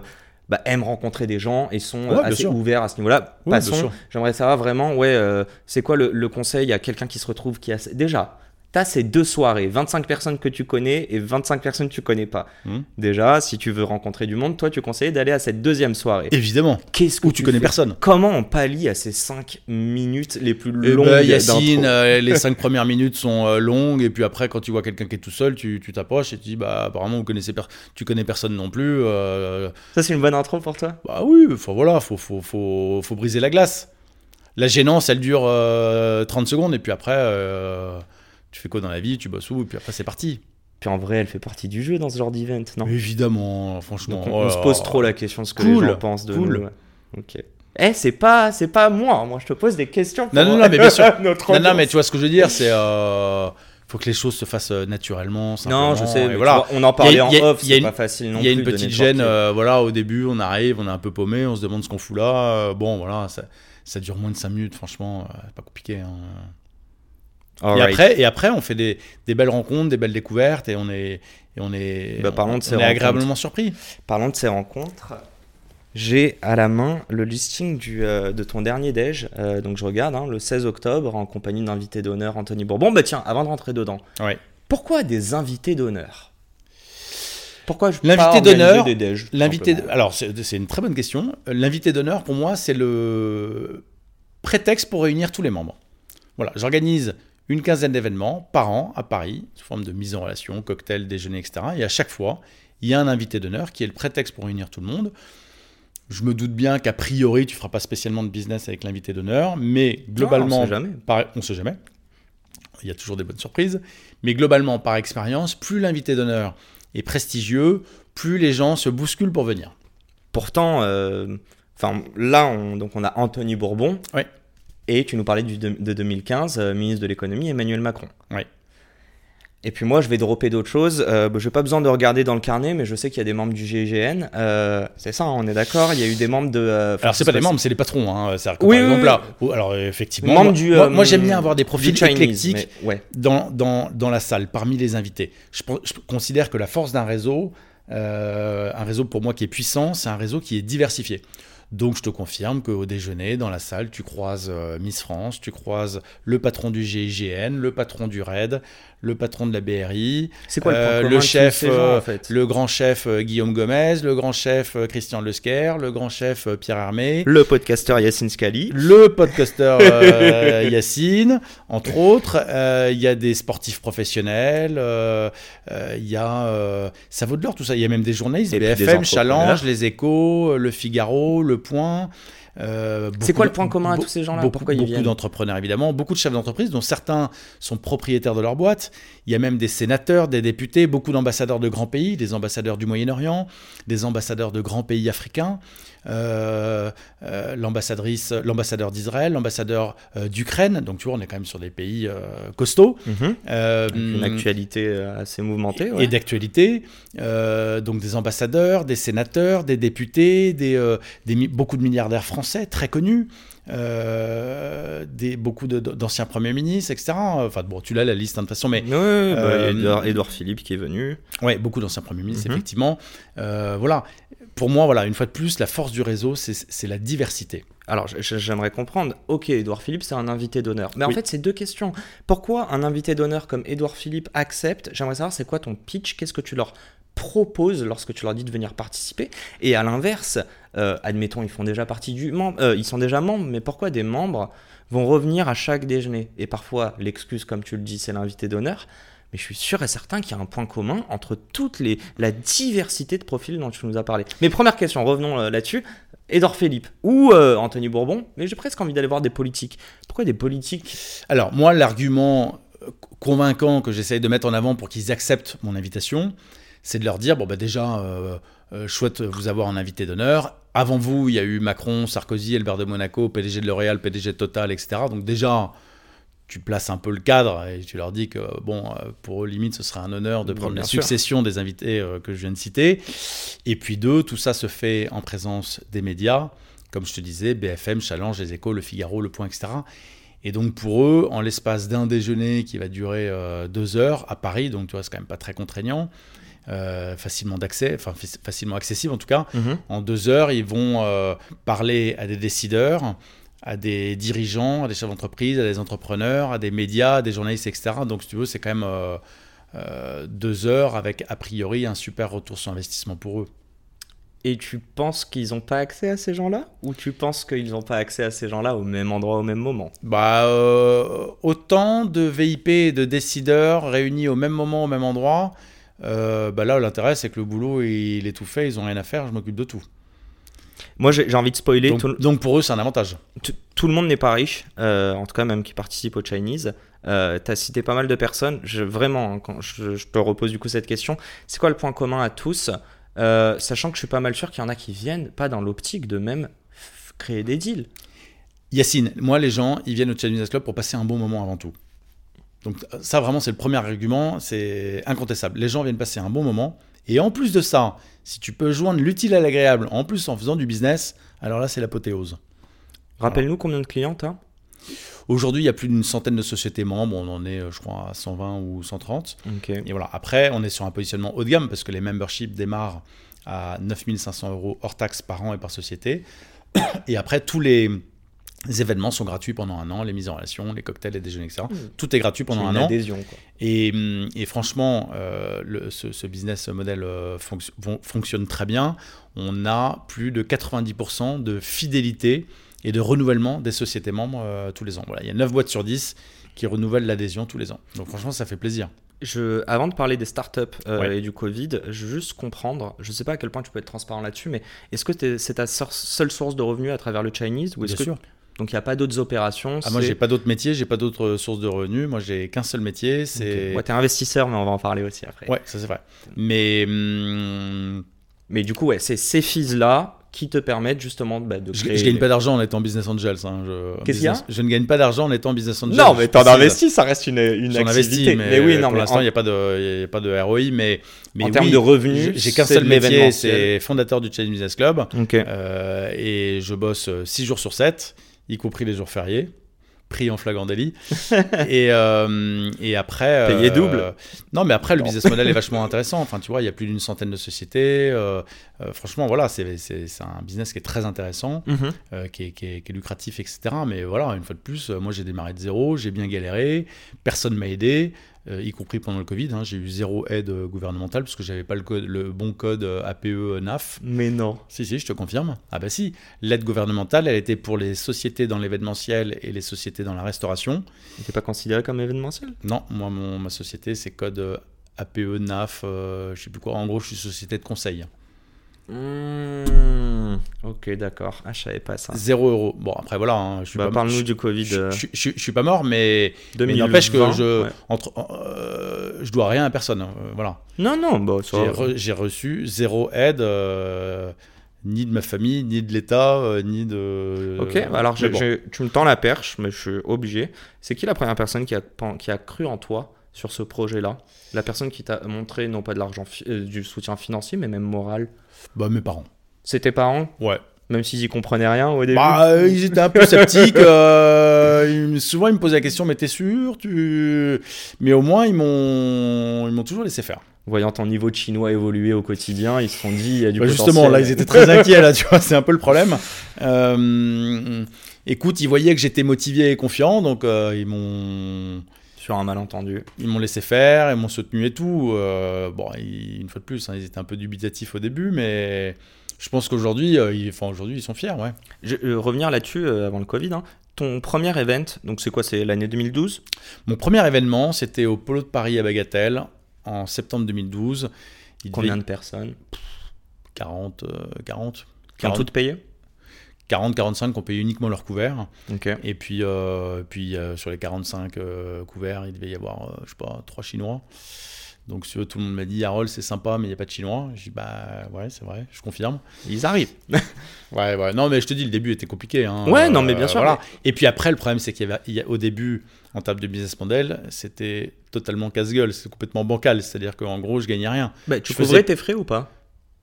bah, aiment rencontrer des gens et sont Ouais, euh, assez ouverts à ce niveau-là. Oui, Passons. J'aimerais savoir vraiment, ouais, euh, c'est quoi le, le conseil à quelqu'un qui se retrouve qui a déjà. T'as ces deux soirées, 25 personnes que tu connais et 25 personnes que tu connais pas. Mhm. Déjà, si tu veux rencontrer du monde, toi, tu conseilles d'aller à cette deuxième soirée. Évidemment. Qu'est-ce que Ou tu connais fais personne. Comment on pallie à ces 5 minutes les plus Eh longues ben, Yacine, d'intro euh, les cinq premières minutes sont euh, longues et puis après quand tu vois quelqu'un qui est tout seul, tu tu t'approches et tu dis bah apparemment vous connaissez tu connais personne non plus. euh, Ça, c'est une bonne intro pour toi? Bah oui, faut voilà, faut faut faut faut briser la glace. La gênance, elle dure euh, 30 secondes et puis après tu fais quoi dans la vie, tu bosses où? Et puis après c'est parti. Puis en vrai, elle fait partie du jeu dans ce genre d'event, non? Évidemment, franchement. Donc on, se pose trop la question de ce que Cool, les gens pensent de cool. nous. ouais. Ok. Eh, c'est pas, c'est pas moi. Moi, je te pose des questions. Non, pour- non, non, mais bien sûr. notre Non, non, mais tu vois ce que je veux dire, c'est euh, faut que les choses se fassent euh, naturellement. Non, je simplement, sais. mais voilà. vois, on en parlait a- en off. il y a C'est une- pas facile non Il y a plus une petite gêne, euh, voilà, au début, on arrive, on est un peu paumé, on se demande ce qu'on fout là. euh, bon, voilà, ça, ça dure moins de 5 minutes, franchement, euh, c'est pas compliqué. hein. Et après, et après, on fait des, des belles rencontres, des belles découvertes, et on est, et on est, Bah, de ces on est agréablement surpris. Parlons de ces rencontres. J'ai à la main le listing du, euh, de ton dernier déj. Euh, donc je regarde, hein, le 16 octobre, en compagnie de l'invité d'honneur Anthony Bourbon. Bah tiens, avant de rentrer dedans, Ouais. pourquoi des invités d'honneur? Pourquoi je L'invité d'honneur, L'invité, alors c'est une très bonne question. L'invité d'honneur, pour moi, c'est le prétexte pour réunir tous les membres. Voilà, j'organise une quinzaine d'événements par an à Paris, sous forme de mise en relation, cocktail, déjeuner, etc. Et à chaque fois, il y a un invité d'honneur qui est le prétexte pour réunir tout le monde. Je me doute bien qu'a priori, tu feras pas spécialement de business avec l'invité d'honneur, mais globalement, on sait jamais. par- sait jamais. Il y a toujours des bonnes surprises. Mais globalement, par expérience, plus l'invité d'honneur est prestigieux, plus les gens se bousculent pour venir. Pourtant, euh, enfin là, on, donc on a Anthony Bourbon. Ouais. Et tu nous parlais du, de, de 2015, euh, ministre de l'économie, Emmanuel Macron. Ouais. Et puis moi, je vais dropper d'autres choses. Euh, bah, je n'ai pas besoin de regarder dans le carnet, mais je sais qu'il y a des membres du GIGN. Euh, c'est ça, hein, on est d'accord. Il y a eu des membres de. euh, Alors, c'est pas des membres, c'est les patrons. Hein. Oui, par oui, exemple, oui. là, alors effectivement, Membres moi, du, moi- moi, j'aime bien avoir des profils Chinese, éclectiques mais ouais. dans, dans, dans la salle, parmi les invités. Je, je considère que la force d'un réseau, un réseau pour moi qui est puissant, c'est un réseau qui est diversifié. Donc je te confirme qu'au déjeuner, dans la salle, tu croises euh, Miss France, tu croises le patron du GIGN, le patron du RAID, le patron de la BRI, C'est quoi le point euh, le chef, gens, euh, en fait? le grand chef euh, Guillaume Gomez, le grand chef Christian Lesquer, le grand chef Pierre Hermé, Le podcasteur Yacine Scali. le podcasteur euh, Yacine, entre autres. Euh, Il y a des sportifs professionnels. euh, euh, Il y a. euh, ça vaut de l'or tout ça. Il y a même des journalistes, Et BFM. Challenge, Les Échos, Le Figaro, Le Point. Euh, C'est quoi le point commun à tous ces gens-là? Beaucoup, beaucoup d'entrepreneurs, évidemment. Beaucoup de chefs d'entreprise, dont certains sont propriétaires de leur boîte. Il y a même des sénateurs, des députés, beaucoup d'ambassadeurs de grands pays, des ambassadeurs du Moyen-Orient, des ambassadeurs de grands pays africains, euh, euh, l'ambassadrice, l'ambassadeur d'Israël, l'ambassadeur euh, d'Ukraine. Donc, tu vois, on est quand même sur des pays euh, costauds. Avec Une actualité euh, assez mouvementée. et ouais. d'actualité. Euh, donc des ambassadeurs, des sénateurs, des députés, des, euh, beaucoup de milliardaires français très connus, euh, des, beaucoup de- d'anciens premiers ministres, etc. Enfin bon, tu l'as la liste hein, de toute façon, mais ouais, bah, Euh, Édouard, Édouard Philippe qui est venu. ouais, beaucoup d'anciens premiers ministres, Mhm. effectivement. Euh, voilà. Pour moi, voilà, une fois de plus, la force du réseau, c'est la diversité. Alors, j'aimerais comprendre. Ok, Édouard Philippe, c'est un invité d'honneur. Mais en Oui. fait, c'est deux questions. Pourquoi un invité d'honneur comme Édouard Philippe accepte? J'aimerais savoir, c'est quoi ton pitch? Qu'est-ce que tu leur proposes lorsque tu leur dis de venir participer Et à l'inverse, euh, admettons, ils font déjà partie du euh, ils sont déjà membres, mais pourquoi des membres vont revenir à chaque déjeuner? Et parfois, l'excuse, comme tu le dis, c'est l'invité d'honneur. Mais je suis sûr et certain qu'il y a un point commun entre toute les, la diversité de profils dont tu nous as parlé. Mais première question, revenons euh, là-dessus. Édouard Philippe ou Anthony Bourbon, mais j'ai presque envie d'aller voir des politiques. Pourquoi des politiques? Alors, moi, l'argument convaincant que j'essaye de mettre en avant pour qu'ils acceptent mon invitation, c'est de leur dire bon, bah, déjà, euh, euh, chouette de vous avoir en invité d'honneur. Avant vous, il y a eu Macron, Sarkozy, Albert de Monaco, PDG de L'Oréal, PDG de Total, etc. Donc, déjà, tu places un peu le cadre et tu leur dis que, bon, euh, pour eux, limite, ce serait un honneur de prendre la sûr. succession des invités euh, que je viens de citer. Et puis, deux, tout ça se fait en présence des médias, comme je te disais, BFM, Challenge, Les Échos, Le Figaro, Le Point, etc. Et donc pour eux, en l'espace d'un déjeuner qui va durer euh, deux heures à Paris, donc tu vois, c'est quand même pas très contraignant, euh, facilement d'accès, enfin faci- facilement accessible en tout cas. En deux heures, ils vont euh, parler à des décideurs, à des dirigeants, à des chefs d'entreprise, à des entrepreneurs, à des médias, à des journalistes, etc. Donc si tu veux, c'est quand même euh, deux heures avec a priori un super retour sur investissement pour eux. Et tu penses qu'ils n'ont pas accès à ces gens-là? Ou tu penses qu'ils n'ont pas accès à ces gens-là au même endroit, au même moment? Bah, autant de VIP et de décideurs réunis au même moment, au même endroit. Euh, bah là, l'intérêt, c'est que le boulot, il est tout fait, ils ont rien à faire, je m'occupe de tout. Moi, j'ai envie de spoiler. Donc, tout, donc pour eux, c'est un avantage. tout- tout le monde n'est pas riche, euh, en tout cas, même qui participe au Chinese. Euh, tu as cité pas mal de personnes. Je, vraiment, hein, quand je, je te repose du coup cette question, c'est quoi le point commun à tous? Euh, Sachant que je suis pas mal sûr qu'il y en a qui viennent pas dans l'optique de même créer des deals. Yacine, moi, les gens, ils viennent au Business Club pour passer un bon moment avant tout. Donc ça, vraiment, c'est le premier argument, c'est incontestable. Les gens viennent passer un bon moment. Et en plus de ça, si tu peux joindre l'utile à l'agréable, en plus en faisant du business, alors là, c'est l'apothéose. Rappelle-nous combien de clients t'as? Aujourd'hui, il y a plus d'une centaine de sociétés membres. On en est, euh, je crois, à 120 ou 130. Ok. Et voilà. Après, on est sur un positionnement haut de gamme parce que les memberships démarrent à 9500 euros hors taxes par an et par société. Et après, tous les événements sont gratuits pendant un an, les mises en relation, les cocktails, les déjeuners, etc. Mmh. Tout est gratuit pendant un une an. adhésion, quoi. Et, hum, et franchement, euh, le- ce, ce business model euh, fonc- fon- fonctionne très bien. On a plus de 90% de fidélité et de renouvellement des sociétés membres euh, tous les ans. Voilà, il y a 9 boîtes sur 10 qui renouvellent l'adhésion tous les ans. Donc franchement, ça fait plaisir. Je, avant de parler des startups euh, Ouais. et du Covid, je veux juste comprendre, je sais pas à quel point tu peux être transparent là-dessus, mais est-ce que c'est ta seule source de revenus à travers le Chinese ou est-ce Bien que sûr. Donc il n'y a pas d'autres opérations Ah, moi, j'ai pas d'autres métiers, j'ai pas d'autres sources de revenus. Moi, j'ai qu'un seul métier, c'est. Ok. Ouais, t'es investisseur, mais on va en parler aussi après. Ouais, ça c'est vrai. Mais hum, Mais du coup, ouais, c'est ces fees là qui te permettent justement bah, de je, créer. je gagne pas d'argent en étant business angel. ça, hein, je- Qu'est-ce qu'il y a Je ne gagne pas d'argent en étant business angel. Non, je mais t'en investis, ça reste une, une activité. investis, mais, oui, non, pour l'instant, en- il n'y a, pas de- y a pas de ROI. Mais, mais En termes de revenus, j'ai- qu'un seul métier, c'est fondateur du Chinese Business Club. Ok. Euh, et je bosse 6 jours sur 7, y compris les jours fériés, pris en flagrant délit. et, euh, et après. Payé double. Non, mais après, le Non. business model est vachement intéressant. Enfin, tu vois, il y a plus d'une centaine de sociétés. euh, euh, franchement, voilà, c'est un business qui est très intéressant, Mhm. euh, qui, est, qui est- qui est lucratif, etc. Mais voilà, une fois de plus, euh, moi j'ai démarré de zéro, j'ai bien galéré, personne m'a aidé. Euh, y compris pendant le Covid, hein, j'ai eu zéro aide euh, gouvernementale parce que j'avais pas le, code, le bon code euh, APE NAF. Mais non. Si, si, je te confirme. Ah bah si, l'aide gouvernementale, elle était pour les sociétés dans l'événementiel et les sociétés dans la restauration. T'es pas considéré comme événementiel Non, moi, mon, ma société, c'est code APE, NAF, euh, je sais plus quoi. En gros, je suis société de conseil. Mmh. Ok, d'accord. Ah, je savais pas ça. Zéro euro. Bon, après, voilà, hein, je suis Bah, Parle-nous du Covid. je, euh, je- je- je suis pas mort, mais, mais 2020, n'empêche que je, ouais. entre, euh, je dois rien à personne. euh, voilà. Non, non, bah, J'ai re- reçu zéro aide, euh, ni de ma famille, ni de l'État, ni de. Ok, alors bon. tu me tends la perche, mais je suis obligé. C'est qui la première personne qui a, qui a cru en toi? Sur ce projet-là La personne qui t'a montré non pas de l'argent, euh, du soutien financier, mais même moral. Bah, mes parents. C'est tes parents? Ouais. Même s'ils y comprenaient rien au début? Bah, euh, ils étaient un peu sceptiques. euh, ils souvent, ils me posaient la question, mais t'es sûr? Tu... Mais au moins, ils m'ont, ils m'ont toujours laissé faire. Voyant ton niveau de chinois évoluer au quotidien, ils se sont dit il y a du Bah, potentiel. justement, là, ils étaient très inquiets, là, tu vois, c'est un peu le problème. Euh, écoute, ils voyaient que j'étais motivé et confiant, donc euh, ils m'ont... Sur un malentendu. Ils m'ont laissé faire, ils m'ont soutenu et tout. Euh, bon, ils- une fois de plus, hein, ils étaient un peu dubitatifs au début, mais je pense qu'aujourd'hui, euh, ils, enfin, aujourd'hui, ils sont fiers, ouais. Je, euh, revenir là-dessus avant le Covid. hein. Ton premier event, donc c'est quoi C'est l'année 2012 Mon premier événement, c'était au Polo de Paris à Bagatelle, en septembre 2012. Il Combien devait- de personnes? 40, euh, 40, Qui ont 40, toutes payé? 40, 45 qui ont payé uniquement leur couvert. Ok. Et puis, euh, puis euh, sur les 45 euh, couverts, il devait y avoir, je sais pas, trois Chinois. Donc, si tout le monde m'a dit, Harold, c'est sympa, mais il n'y a pas de Chinois. J'ai dit, bah ouais, c'est vrai, je confirme. Ils arrivent. Ouais, ouais. Non, mais je te dis, le début était compliqué. hein. Ouais, non, mais bien sûr, voilà. Et puis après, le problème, c'est qu'il y avait, il y a- au début, en termes de business model, c'était totalement casse-gueule, c'était complètement bancal. C'est-à-dire qu'en gros, je gagnais rien. Bah, tu Je couvrais faisais- tes frais ou pas?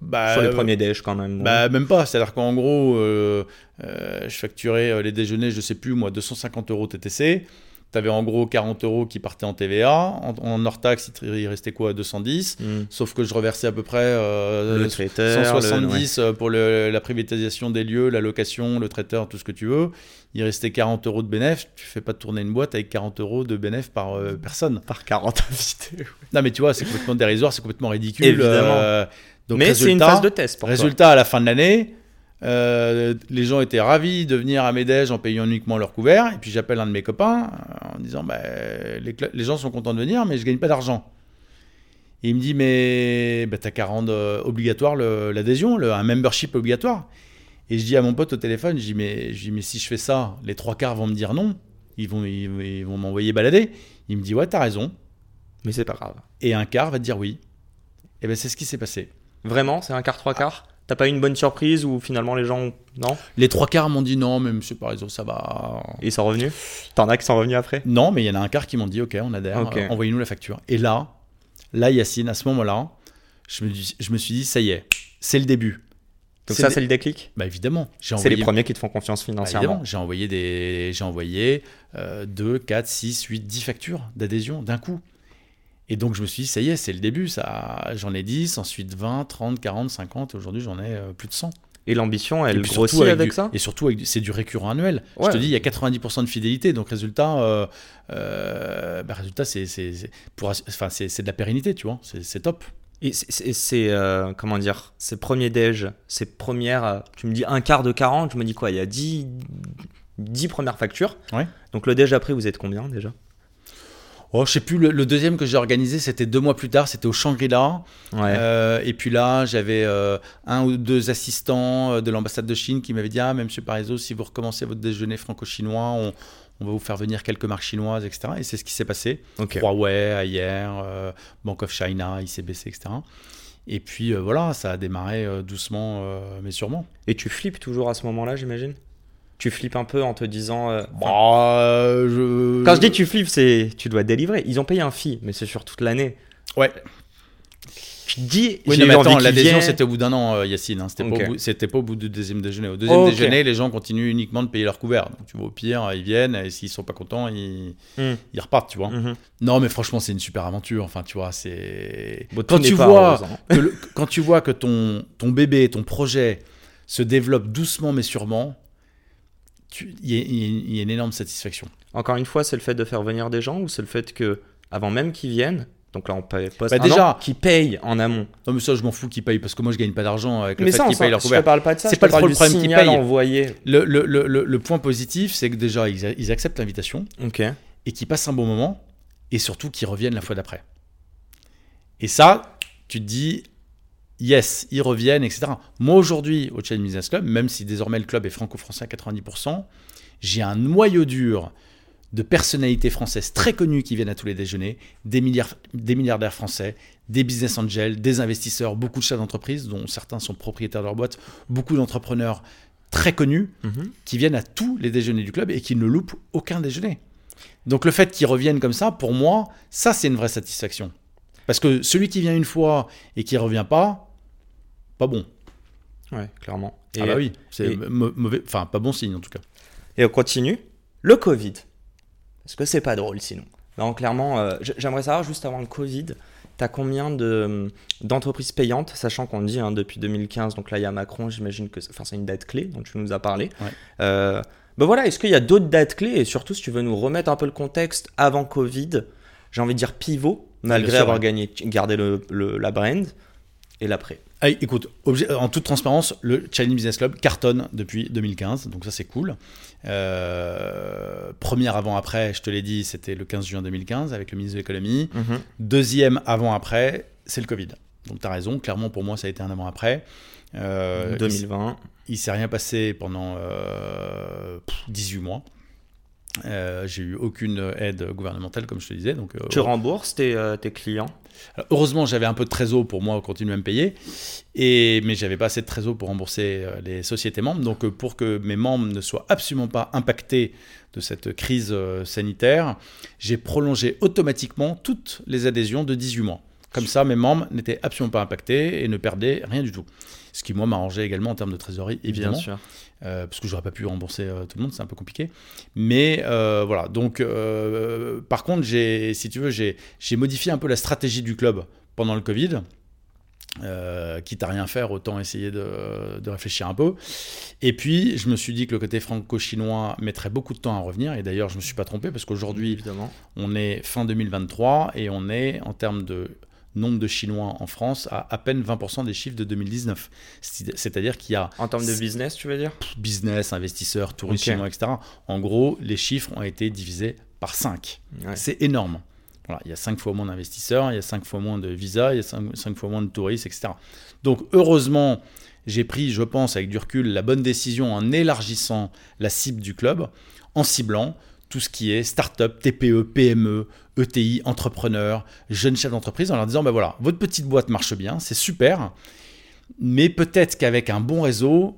Bah, Sur les euh, premiers déj quand même. Bah, même pas. C'est-à-dire qu'en gros, euh, euh, je facturais les déjeuners, je sais plus, moi, 250 euros TTC. Tu avais en gros 40 euros qui partaient en TVA. En, en hors taxe, il restait quoi 210. Hmm. Sauf que je reversais à peu près euh, le traiteur. le- 170 euh, pour le- la privatisation des lieux, la location, le traiteur, tout ce que tu veux. Il restait 40 euros de bénéfice. Tu fais pas tourner une boîte avec 40 euros de bénéfice par euh, personne. Par 40 invités. Non, mais tu vois, c'est complètement dérisoire, c'est complètement ridicule. Évidemment. euh, donc Mais c'est une phase de test pour toi. Résultat, à la fin de l'année, euh, les gens étaient ravis de venir à Medège en payant uniquement leur couvert. Et puis j'appelle un de mes copains euh, en disant bah, les, gens sont contents de venir, mais je gagne pas d'argent. Et il me dit mais bah, t'as qu'à rendre euh, obligatoire l'adhésion, un membership obligatoire. Et je dis à mon pote au téléphone, je dis mais, je dis, mais si je fais ça, les trois quarts vont me dire non. Ils vont, ils, ils vont m'envoyer balader. Il me dit ouais t'as raison. Mais c'est pas grave. Et un quart va te dire oui. Et ben c'est ce qui s'est passé. Vraiment, c'est un quart, trois quarts T'as pas eu une bonne surprise ou finalement les gens. ont- Non Les trois quarts m'ont dit non, mais monsieur Parizeau, ça va. Ils sont revenus T'en as qui sont revenus après Non, mais il y en a un quart qui m'ont dit ok, on adhère, Ok. euh, envoyez-nous la facture. Et là, là, Yacine, à ce moment-là, je me, je me suis dit ça y est, c'est le début. Donc ça, c'est le déclic Bah évidemment, C'est les premiers qui te font confiance Bah, financièrement. évidemment, j'ai envoyé des j'ai envoyé euh, 2 4 6 8 10 factures d'adhésion d'un coup. Et donc je me suis dit ça y est, c'est le début ça j'en ai 10, ensuite 20, 30, 40, 50 et aujourd'hui j'en ai euh, plus de 100. Et l'ambition, elle et grossit surtout avec, du- ça? Et surtout avec c'est du récurrent annuel. Ouais. Je te dis il y a 90% de fidélité donc résultat euh, euh, bah, résultat c'est enfin de la pérennité, tu vois, c'est top. Et c'est- euh, comment dire, ces premiers déj, ces premières, tu me dis un quart de 40, je me dis quoi, il y a 10, 10 premières factures. Ouais. Donc le déj après, vous êtes combien déjà? Oh, je sais plus le, le deuxième que j'ai organisé, c'était deux mois plus tard, c'était au Shangri-La. Ouais. Euh, et puis là, j'avais euh, un ou deux assistants euh, de l'ambassade de Chine qui m'avaient dit Ah, mais monsieur Parizeau, si vous recommencez votre déjeuner franco-chinois, on, on va vous faire venir quelques marques chinoises, etc. Et c'est ce qui s'est passé. Huawei, Ayer, euh, Bank of China, ICBC, etc. Et puis voilà, ça a démarré doucement, mais sûrement. Et tu flippes toujours à ce moment-là, j'imagine? Tu flippes un peu en te disant. euh, Bah, je... Quand je dis tu flippes, c'est tu dois délivrer. Ils ont payé un fee, mais c'est sur toute l'année. Ouais. Te dis. Oui, non, mais attends, l'adhésion, c'était au bout d'un an, euh, Yacine. hein. C'était pas, au bout- c'était pas au bout du deuxième déjeuner. Au deuxième déjeuner, les gens continuent uniquement de payer leur couvert. Donc, tu vois, au pire, ils viennent et s'ils sont pas contents, ils, Hmm. ils repartent, tu vois. Mhm. Non, mais franchement, c'est une super aventure. Enfin, tu vois, c'est. Bon, Quand tu, vois hein. que le- quand tu vois que ton, ton bébé, ton projet se développe doucement mais sûrement, il y, a- y y une énorme satisfaction. Encore une fois, c'est le fait de faire venir des gens ou c'est le fait que, avant même qu'ils viennent, donc là on paye poste Bah, déjà- qu'ils payent en amont. Non, mais ça, je m'en fous qu'ils payent parce que moi, je gagne pas d'argent avec le mais fait qu'ils payent leur je te couvert. parle pas de ça. C'est je pas te parle trop le problème qu'ils payent. envoyé. Le, le- le- le- le point positif, c'est que déjà, ils, a- ils acceptent l'invitation. Ok. et qui passent un bon moment et surtout qui reviennent la fois d'après. Et ça, tu te dis, yes, ils reviennent, etc. Moi aujourd'hui, au Challenge Business Club, même si désormais le club est franco-français à 90%, j'ai un noyau dur de personnalités françaises très connues qui viennent à tous les déjeuners, des, milliards, des milliardaires français, des business angels, des investisseurs, beaucoup de chefs d'entreprise, dont certains sont propriétaires de leur boîte, beaucoup d'entrepreneurs très connus Mhm. qui viennent à tous les déjeuners du club et qui ne loupent aucun déjeuner. Donc le fait qu'ils reviennent comme ça, pour moi, ça c'est une vraie satisfaction. Parce que celui qui vient une fois et qui revient pas, pas bon. Ouais, clairement. Et, ah bah oui, c'est et- mauvais, enfin pas bon signe en tout cas. et on continue. Le Covid. Parce que c'est pas drôle sinon? Non, clairement, euh, j'aimerais savoir juste avant le Covid, t'as combien de, d'entreprises payantes, sachant qu'on dit hein, depuis 2015, donc là il y a Macron, j'imagine que c'est, enfin, c'est une date clé dont tu nous as parlé. Ouais. Euh, ben voilà, est-ce qu'il y a d'autres dates clés? Et surtout si tu veux nous remettre un peu le contexte avant Covid, j'ai envie de dire pivot, malgré sûr, avoir ouais. gagné, gardé le, le- la brand et l'après. Ah, écoute, en toute transparence, le Challenge Business Club cartonne depuis 2015, donc ça c'est cool. Euh, première avant-après, je te l'ai dit, c'était le 15 juin 2015 avec le ministre de l'économie. Deuxième avant-après, c'est le Covid. Donc tu as raison, clairement pour moi ça a été un avant-après. Euh, 2020. Il s'est rien passé pendant euh, pff, 18 mois. Euh, j'ai eu aucune aide gouvernementale, comme je te disais. Donc, euh, Tu rembourses tes, euh, tes clients? Alors, heureusement, j'avais un peu de trésor pour moi continuer à me payer, et, mais j'avais pas assez de trésor pour rembourser les sociétés membres. Donc, pour que mes membres ne soient absolument pas impactés de cette crise sanitaire, j'ai prolongé automatiquement toutes les adhésions de 18 mois. Comme ça, mes membres n'étaient absolument pas impactés et ne perdaient rien du tout. Ce qui, moi, m'arrangeait également en termes de trésorerie, évidemment. Bien sûr. Euh, parce que j'aurais pas pu rembourser euh, tout le monde, c'est un peu compliqué. Mais euh, voilà, donc par contre, j'ai, si tu veux, j'ai, j'ai modifié un peu la stratégie du club pendant le Covid. Quitte à rien faire, autant essayer de, de réfléchir un peu. Et puis, je me suis dit que le côté franco-chinois mettrait beaucoup de temps à revenir. Et d'ailleurs, je me suis pas trompé parce qu'aujourd'hui, évidemment. on est fin 2023 et on est en termes de nombre de Chinois en France à à peine 20% des chiffres de 2019. C'est- C'est-à-dire qu'il y a En termes de business, tu veux dire? Business, investisseurs, touristes chinois, etc. En gros, les chiffres ont été divisés par 5. Ouais. C'est énorme. Voilà, il y a 5 fois moins d'investisseurs, il y a 5 fois moins de visas, il y a 5, fois moins de touristes, etc. Donc heureusement, j'ai pris, je pense, avec du recul, la bonne décision en élargissant la cible du club, en ciblant tout ce qui est start-up, TPE, PME, ETI, entrepreneurs, jeunes chefs d'entreprise, en leur disant, ben voilà, votre petite boîte marche bien, c'est super, mais peut-être qu'avec un bon réseau,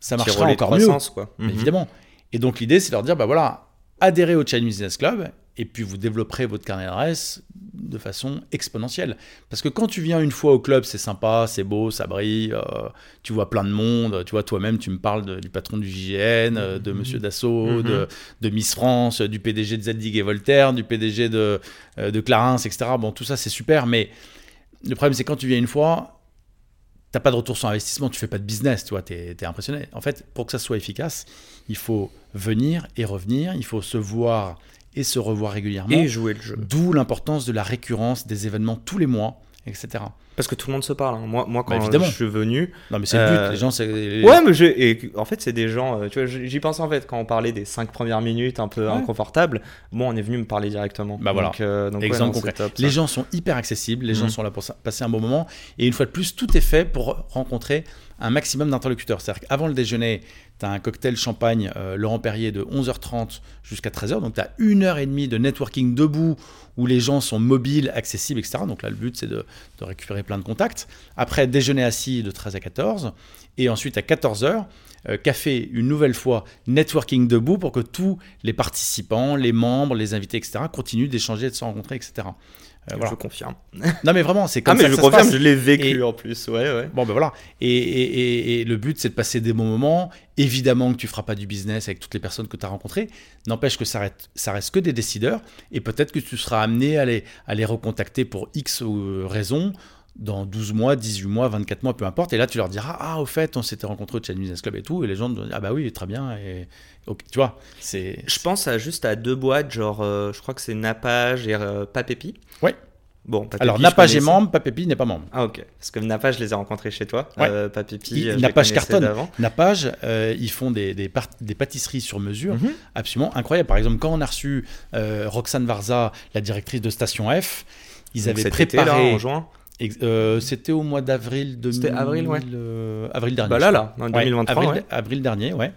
ça marchera encore mieux. quoi. Mhm. évidemment. Et donc l'idée, c'est de leur dire, bah voilà, adhérez au China Business Club et puis vous développerez votre carnet d'adresse de façon exponentielle. Parce que quand tu viens une fois au club, c'est sympa, c'est beau, ça brille, euh, tu vois plein de monde, tu vois toi-même, tu me parles du patron du JGN, euh, de Monsieur Dassault, Mhm. de, Miss France, du PDG de Zadig et Voltaire, du PDG de, euh, de Clarins, etc. Bon, tout ça c'est super, mais le problème c'est quand tu viens une fois, t'as pas de retour sur investissement, tu fais pas de business, tu vois, t'es es impressionné. En fait, pour que ça soit efficace, il faut venir et revenir, il faut se voir et se revoir régulièrement. Et jouer le jeu. D'où l'importance de la récurrence des événements tous les mois, etc. Parce que tout le monde se parle. hein. Moi, moi quand Bah, évidemment. je suis venu. Non, mais c'est le but. Euh, Les gens, c'est. Ouais, mais j'ai- et en fait, c'est des gens. euh, Tu vois, j'y pensais en fait quand on parlait des 5 premières minutes un peu Ouais. inconfortables. Bon, on est venu me parler directement. Bah voilà. Donc, euh, donc ouais, Exemple non, concret. top. Les gens sont hyper accessibles, les gens Mhm. sont là pour passer un bon moment. Et une fois de plus, tout est fait pour rencontrer un maximum d'interlocuteurs. C'est-à-dire qu'avant le déjeuner, tu as un cocktail champagne euh, Laurent Perrier de 11h30 jusqu'à 13h. Donc tu as une heure et demie de networking debout où les gens sont mobiles, accessibles, etc. Donc là, le but, c'est de, récupérer plein de contacts. Après, déjeuner assis de 13 à 14. Et ensuite, à 14h, euh, café une nouvelle fois, networking debout pour que tous les participants, les membres, les invités, etc., continuent d'échanger, de se rencontrer, etc. Euh, voilà. Je confirme. Non, mais vraiment, c'est Ah, comme mais ça je se confirme, passe. je l'ai vécu Et- en plus. Ouais, ouais. Bon, ben voilà. Et, et- et- le but, c'est de passer des bons moments. Évidemment que tu feras pas du business avec toutes les personnes que tu as rencontrées. N'empêche que ça reste, ça reste que des décideurs. Et peut-être que tu seras amené à les, à les recontacter pour X euh, raisons dans 12 mois, 18 mois, 24 mois, peu importe. Et là, tu leur diras Ah, au fait, on s'était rencontrés au Channel Business Club et tout. Et les gens te diront Ah, bah oui, très bien. Et, tu vois, c'est. Je pense à juste à deux boîtes, genre, euh, je crois que c'est Napage et euh, Papépi. Ouais. Bon, Papépi, Alors, je Napage est membre, Papépi n'est pas membre. Ah, ok. Parce que Napage, je les ai rencontrés chez toi. Ouais. Euh, Papépi, Il- je les Napage cartonne. Napage, euh, ils font des, des, pâtisseries sur mesure Mhm. absolument incroyables. Par exemple, quand on a reçu euh, Roxane Varza, la directrice de Station F, ils avaient cet été, là, préparé. en juin. Euh, C'était au mois d'avril 2000. C'était avril, ouais. euh, avril dernier. Bah là, là, en Ouais, 2023. avril, ouais. avril dernier, ouais.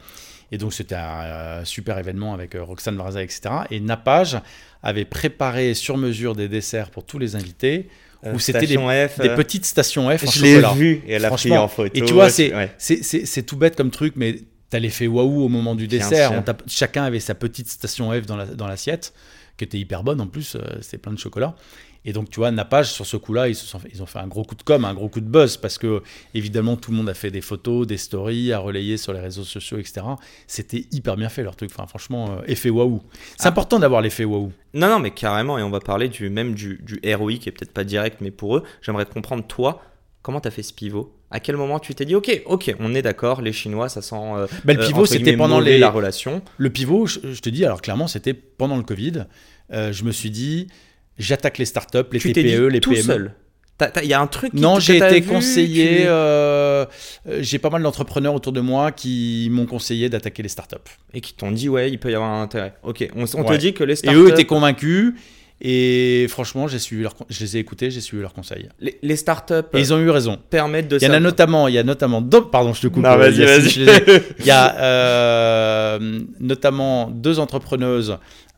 Et donc c'était un euh, super événement avec Roxane Varza, etc. Et Napage avait préparé sur mesure des desserts pour tous les invités, Euh, où c'était des, F, des petites stations F Je l'ai vu et elle a pris en photo. Et tu vois, c'est ouais. tout bête comme truc, mais t'as l'effet waouh au moment du dessert. On chacun avait sa petite station F dans la- dans l'assiette, qui était hyper bonne en plus, c'était plein de chocolat. Et donc, tu vois, Napage, sur ce coup-là, ils, ils ont fait un gros coup de com, un gros coup de buzz, parce que, évidemment, tout le monde a fait des photos, des stories, à relayer sur les réseaux sociaux, etc. C'était hyper bien fait, leur truc. Enfin, franchement, euh, effet waouh. C'est Ah. important d'avoir l'effet waouh. Non, non, mais carrément, et on va parler du même du, du ROI qui est peut-être pas direct, mais pour eux, j'aimerais comprendre, toi, comment t'as fait ce pivot? À quel moment tu t'es dit, ok, ok, on est d'accord, les Chinois, ça sent. euh, Bah, le euh, pivot, c'était pendant les. la relation. Le pivot, je, je te dis, alors clairement, c'était pendant le Covid. Euh, je me suis dit, j'attaque les startups, les tu TPE, les tout PME. seul. Il y a un truc. qui- Non, j'ai été vu, conseillé. tu- euh, euh, j'ai pas mal d'entrepreneurs autour de moi qui m'ont conseillé d'attaquer les startups. Et qui t'ont dit, ouais, il peut y avoir un intérêt. Ok, on, on Ouais. te dit que les Et startups. eux étaient convaincus. Et franchement, j'ai suivi leur, je les ai écoutés, j'ai suivi leurs conseils. les, les startups Et ils ont eu raison. permettent de Il y en a notamment, il y a notamment, deux- pardon, je te coupe. Non, euh, vas-y. Il y a euh, notamment deux entrepreneuses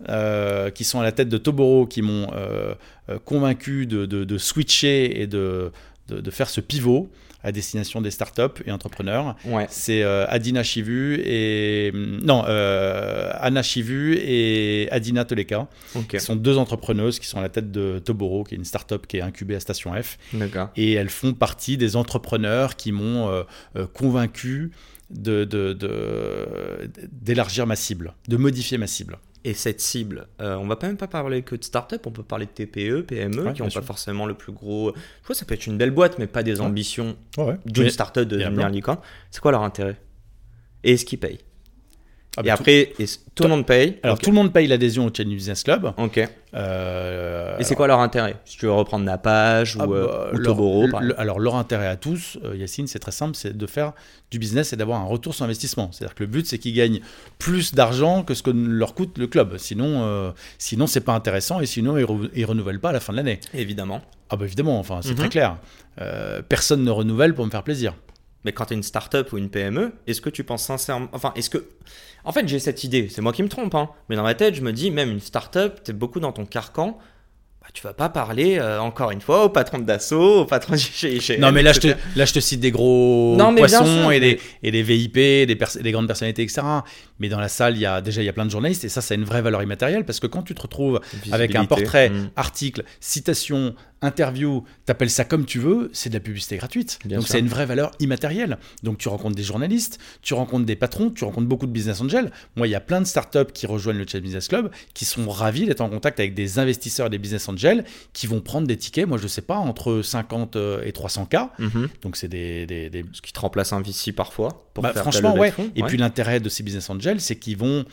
euh, qui sont à la tête de Toboro qui m'ont euh, euh, convaincu de, de- de switcher et de, de- de faire ce pivot à destination des startups et entrepreneurs. Ouais. C'est euh, Adina Chivu et non euh, Anna Chivu et Adina Toleka, Ok. qui sont deux entrepreneuses qui sont à la tête de Toboro, qui est une startup qui est incubée à Station F et elles font partie des entrepreneurs qui m'ont euh, convaincu de, de- de- d'élargir ma cible, de modifier ma cible. Et cette cible, euh, on va pas même pas parler que de start-up, on peut parler de TPE, PME, Ouais, qui n'ont pas forcément le plus gros. Je crois que ça peut être une belle boîte, mais pas des ambitions Ouais, d'une start-up de devenir licorne. C'est quoi leur intérêt? Et est-ce qu'ils payent? Ah, Et tout- après, tout le monde paye alors tout le monde paye l'adhésion au Channel Business Club. Ok. Et Euh, c'est quoi leur intérêt? Si tu veux reprendre Napage Ah ou, euh, bah, ou leur- Toboro, par le- alors leur intérêt à tous, euh, Yacine, c'est très simple, c'est de faire du business et d'avoir un retour sur investissement. C'est-à-dire que le but, c'est qu'ils gagnent plus d'argent que ce que leur coûte le club. Sinon, euh, sinon c'est pas intéressant et sinon ils, re- ils renouvellent pas à la fin de l'année. Évidemment. Ah bah évidemment, enfin c'est Mhm. très clair. Euh, personne ne renouvelle pour me faire plaisir. Mais quand tu es une start-up ou une PME, est-ce que tu penses sincèrement. Enfin, est-ce que. En fait, j'ai cette idée, c'est moi qui me trompe, hein. Mais dans ma tête, je me dis, même une start-up, tu es beaucoup dans ton carcan. bah, tu vas pas parler euh, encore une fois au patron de Dassault, au patron de chez, Non, mais là je, te, là, je te cite des gros Non, poissons et, des, et des VIP, des, des grandes personnalités, etc. Mais dans la salle, il y a déjà il y a plein de journalistes et ça, c'est une vraie valeur immatérielle parce que quand tu te retrouves avec un portrait, Mm. article, citation, interview, t'appelles ça comme tu veux, c'est de la publicité gratuite. Bien Donc c'est une vraie valeur immatérielle. Donc tu rencontres des journalistes, tu rencontres des patrons, tu rencontres beaucoup de business angels. Moi, il y a plein de startups qui rejoignent le Chat Business Club qui sont ravis d'être en contact avec des investisseurs et des business angels qui vont prendre des tickets, moi je sais pas, entre 50 et 300 k. Mhm. Donc c'est des, des- des- Ce qui te remplace un VC parfois. Pour bah, faire franchement, ouais. fonds, Et ouais. puis l'intérêt de ces business angels, c'est qu'ils vont,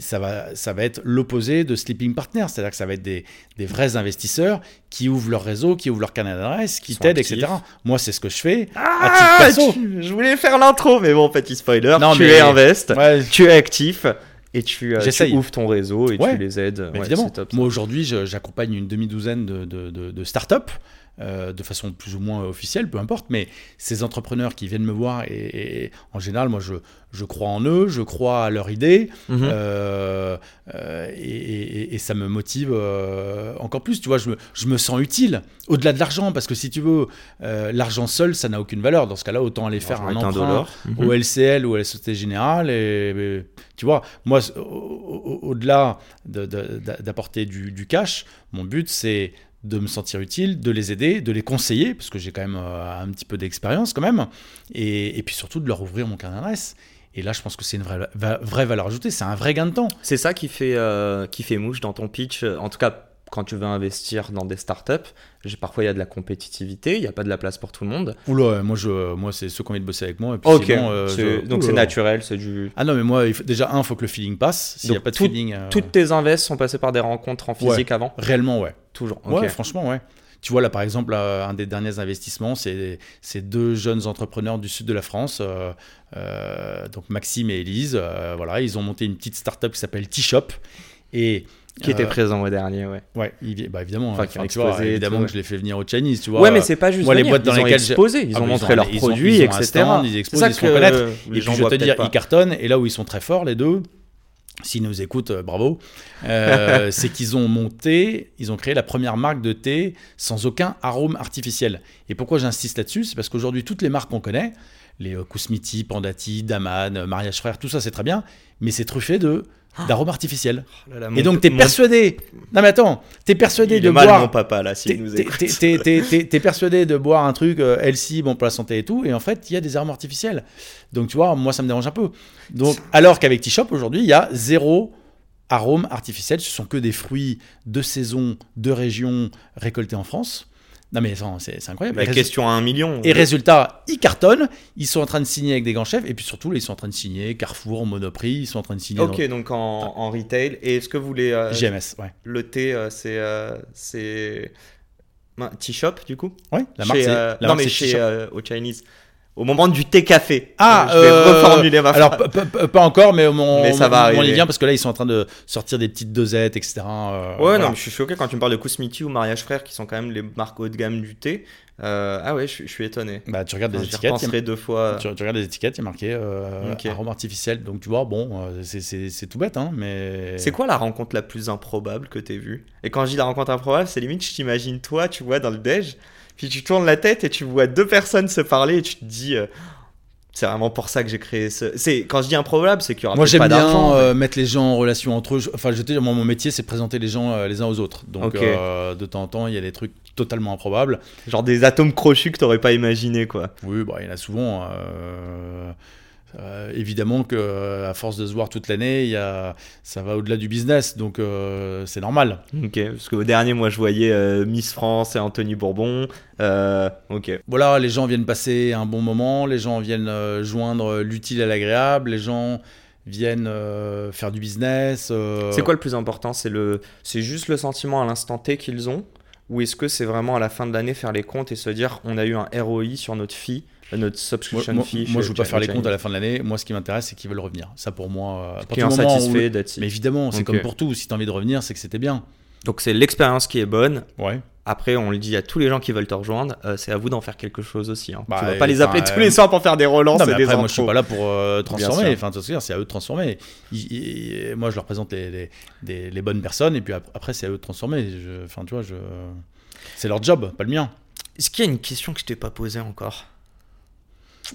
ça va, ça va être l'opposé de sleeping partners, c'est-à-dire que ça va être des, des vrais investisseurs qui ouvrent leur réseau, qui ouvrent leur canal d'adresse, qui t'aident, etc. Moi, c'est ce que je fais à Ah, titre perso. tu- je voulais faire l'intro, mais bon, petit spoiler. Non, tu mais- es invest, Ouais, tu es actif et tu, euh, tu ouvres ton réseau et Ouais. tu les aides. Ouais, évidemment. top. Moi aujourd'hui, j'accompagne une demi-douzaine de, de, de- de startups. Euh, de façon plus ou moins officielle, peu importe, mais ces entrepreneurs qui viennent me voir, et, et en général, moi, je, je crois en eux, je crois à leur idée, Mhm. euh, euh, et, et- et ça me motive encore plus. Tu vois, je me, je me sens utile, au-delà de l'argent, parce que si tu veux, l'argent seul, ça n'a aucune valeur. Dans ce cas-là, autant aller faire un emprunt. Mhm. au LCL ou à la Société Générale. Et, tu vois, moi, au- au- au-delà de- de- d'apporter du, du cash, mon but, c'est de me sentir utile, de les aider, de les conseiller, parce que j'ai quand même euh, un petit peu d'expérience quand même, et, et puis surtout de leur ouvrir mon carnet d'adresse. Et là, je pense que c'est une vraie, va- vraie valeur ajoutée, c'est un vrai gain de temps. C'est ça qui fait, euh, qui fait mouche dans ton pitch. En tout cas, quand tu veux investir dans des startups, parfois il y a de la compétitivité, il n'y a pas de la place pour tout le monde. Oula, moi, je, moi c'est ceux qui ont envie de bosser avec moi. Et puis Ok, sinon, euh, je- donc c'est naturel, c'est du. Ah non, mais moi, il faut- déjà, un, il faut que le feeling passe. S'il n'y a pas de tout- feeling. euh, Toutes tes invests sont passées par des rencontres en physique avant? Réellement, ouais. Toujours. Ouais, franchement, ouais. Tu vois, là, par exemple, euh, un des derniers investissements, c'est deux jeunes entrepreneurs du sud de la France, euh, euh, donc Maxime et Elise. voilà, ils ont monté une petite start-up qui s'appelle T-Shop. Et. Qui était présent au dernier, ouais. Ouais, il- bah, évidemment. Enfin, hein, qui ont enfin, tu vois, évidemment tout, que je les fais venir au Chinese, tu vois. Ouais, mais c'est pas juste moi, les boîtes dans ils ont lesquelles j'ai- exposé, ils Ah, ont mais montré ils ont- leurs ils ont- produits, ils ont etc. stand, ils exposent, ça ils se font connaître. Et puis, je te dire, ils cartonnent. Et là où ils sont très forts, les deux, s'ils nous écoutent, euh, bravo, euh, c'est qu'ils ont monté, ils ont créé la première marque de thé sans aucun arôme artificiel. Et pourquoi j'insiste là-dessus C'est parce qu'aujourd'hui, toutes les marques qu'on connaît, les euh, Kousmiti, Pandati, Daman, euh, Mariage Frère, tout ça, c'est très bien, mais c'est truffé de d'arômes artificiels. Oh là là, Et donc, t'es persuadé. Non, mais attends, t'es persuadé Il de mal, boire. mon papa, là, s'il nous écoute. t'es persuadé de boire un truc euh, healthy, bon pour la santé et tout, et en fait, il y a des arômes artificiels. Donc, tu vois, moi, ça me dérange un peu. Donc, alors qu'avec T-Shop, aujourd'hui, il y a zéro arôme artificiel. Ce sont que des fruits de saison, de région, récoltés en France. Non, mais c'est incroyable. La question à un million. Et résultat, ils cartonnent, ils sont en train de signer avec des grands chefs, et puis surtout, là, ils sont en train de signer Carrefour, Monoprix, ils sont en train de signer Ok, donc en, en retail. Et est-ce que vous voulez. euh, GMS. Ouais, Le thé, euh, c'est. euh, c'est. T-Shop, du coup ouais la marque, Chez, la Non, marque, mais chez. Au Chinese. Au moment du thé-café. Ah, je vais euh, reformuler ma alors phrase. pas encore, mais mon, Mais ça va mon- arriver. on y vient parce que là ils sont en train de sortir des petites dosettes, etc. euh, Ouais, voilà. non, mais je suis choqué quand tu me parles de Kousmiti ou Mariage Frère, qui sont quand même les marques haut de gamme du thé. Euh, ah ouais, je, suis- je suis étonné. Bah, tu regardes les J'y étiquettes, il y a- deux fois. tu, tu regardes les étiquettes, il y a marqué euh, Ok. arôme artificiel. Donc tu vois, bon, c'est tout bête, hein, mais. C'est quoi la rencontre la plus improbable que t'aies vue? Et quand je dis la rencontre improbable, c'est limite, je t'imagine toi, tu vois, dans le déj, puis tu tournes la tête et tu vois deux personnes se parler et tu te dis, euh, c'est vraiment pour ça que j'ai créé ce. C'est quand je dis improbable, c'est qu'il y aura Moi j'aime bien euh, mettre les gens en relation entre eux. Enfin, je te dire, moi, mon métier c'est présenter les gens euh, les uns aux autres. Donc euh, de temps en temps, il y a des trucs totalement improbables. Genre des atomes crochus que t'aurais pas imaginé, quoi. Oui, bah, il y en a souvent. Euh, évidemment que euh, à force de se voir toute l'année, y a, ça va au-delà du business, donc euh, c'est normal. Ok, parce qu'au dernier, moi, je voyais Miss France et Anthony Bourbon. Ok. Voilà, les gens viennent passer un bon moment, les gens viennent joindre l'utile à l'agréable, les gens viennent faire du business. C'est quoi le plus important? C'est le, c'est juste le sentiment à l'instant T qu'ils ont, ou est-ce que c'est vraiment à la fin de l'année faire les comptes et se dire on a eu un ROI sur notre fee, euh, notre subscription moi- fee moi, je veux pas faire les comptes à la fin de l'année. Moi, ce qui m'intéresse, c'est qu'ils veulent revenir. Ça, pour moi, euh, à Client où- satisfait, it. Mais évidemment, c'est comme pour tout. Si tu as envie de revenir, c'est que c'était bien. Donc c'est l'expérience qui est bonne, Ouais. Après, on le dit à tous les gens qui veulent te rejoindre, euh, c'est à vous d'en faire quelque chose aussi. Hein. Bah, tu vas pas et- les appeler enfin, tous les soirs pour faire des relances Non, et mais des après, moi, je suis pas là pour euh, transformer. Enfin, c'est à eux de transformer. Ils- ils- moi, je leur présente les, les- des- les bonnes personnes, et puis ap- après, c'est à eux de transformer. Je- Enfin, tu vois, je... c'est leur job, pas le mien. Est-ce qu'il y a une question que je t'ai pas posée encore?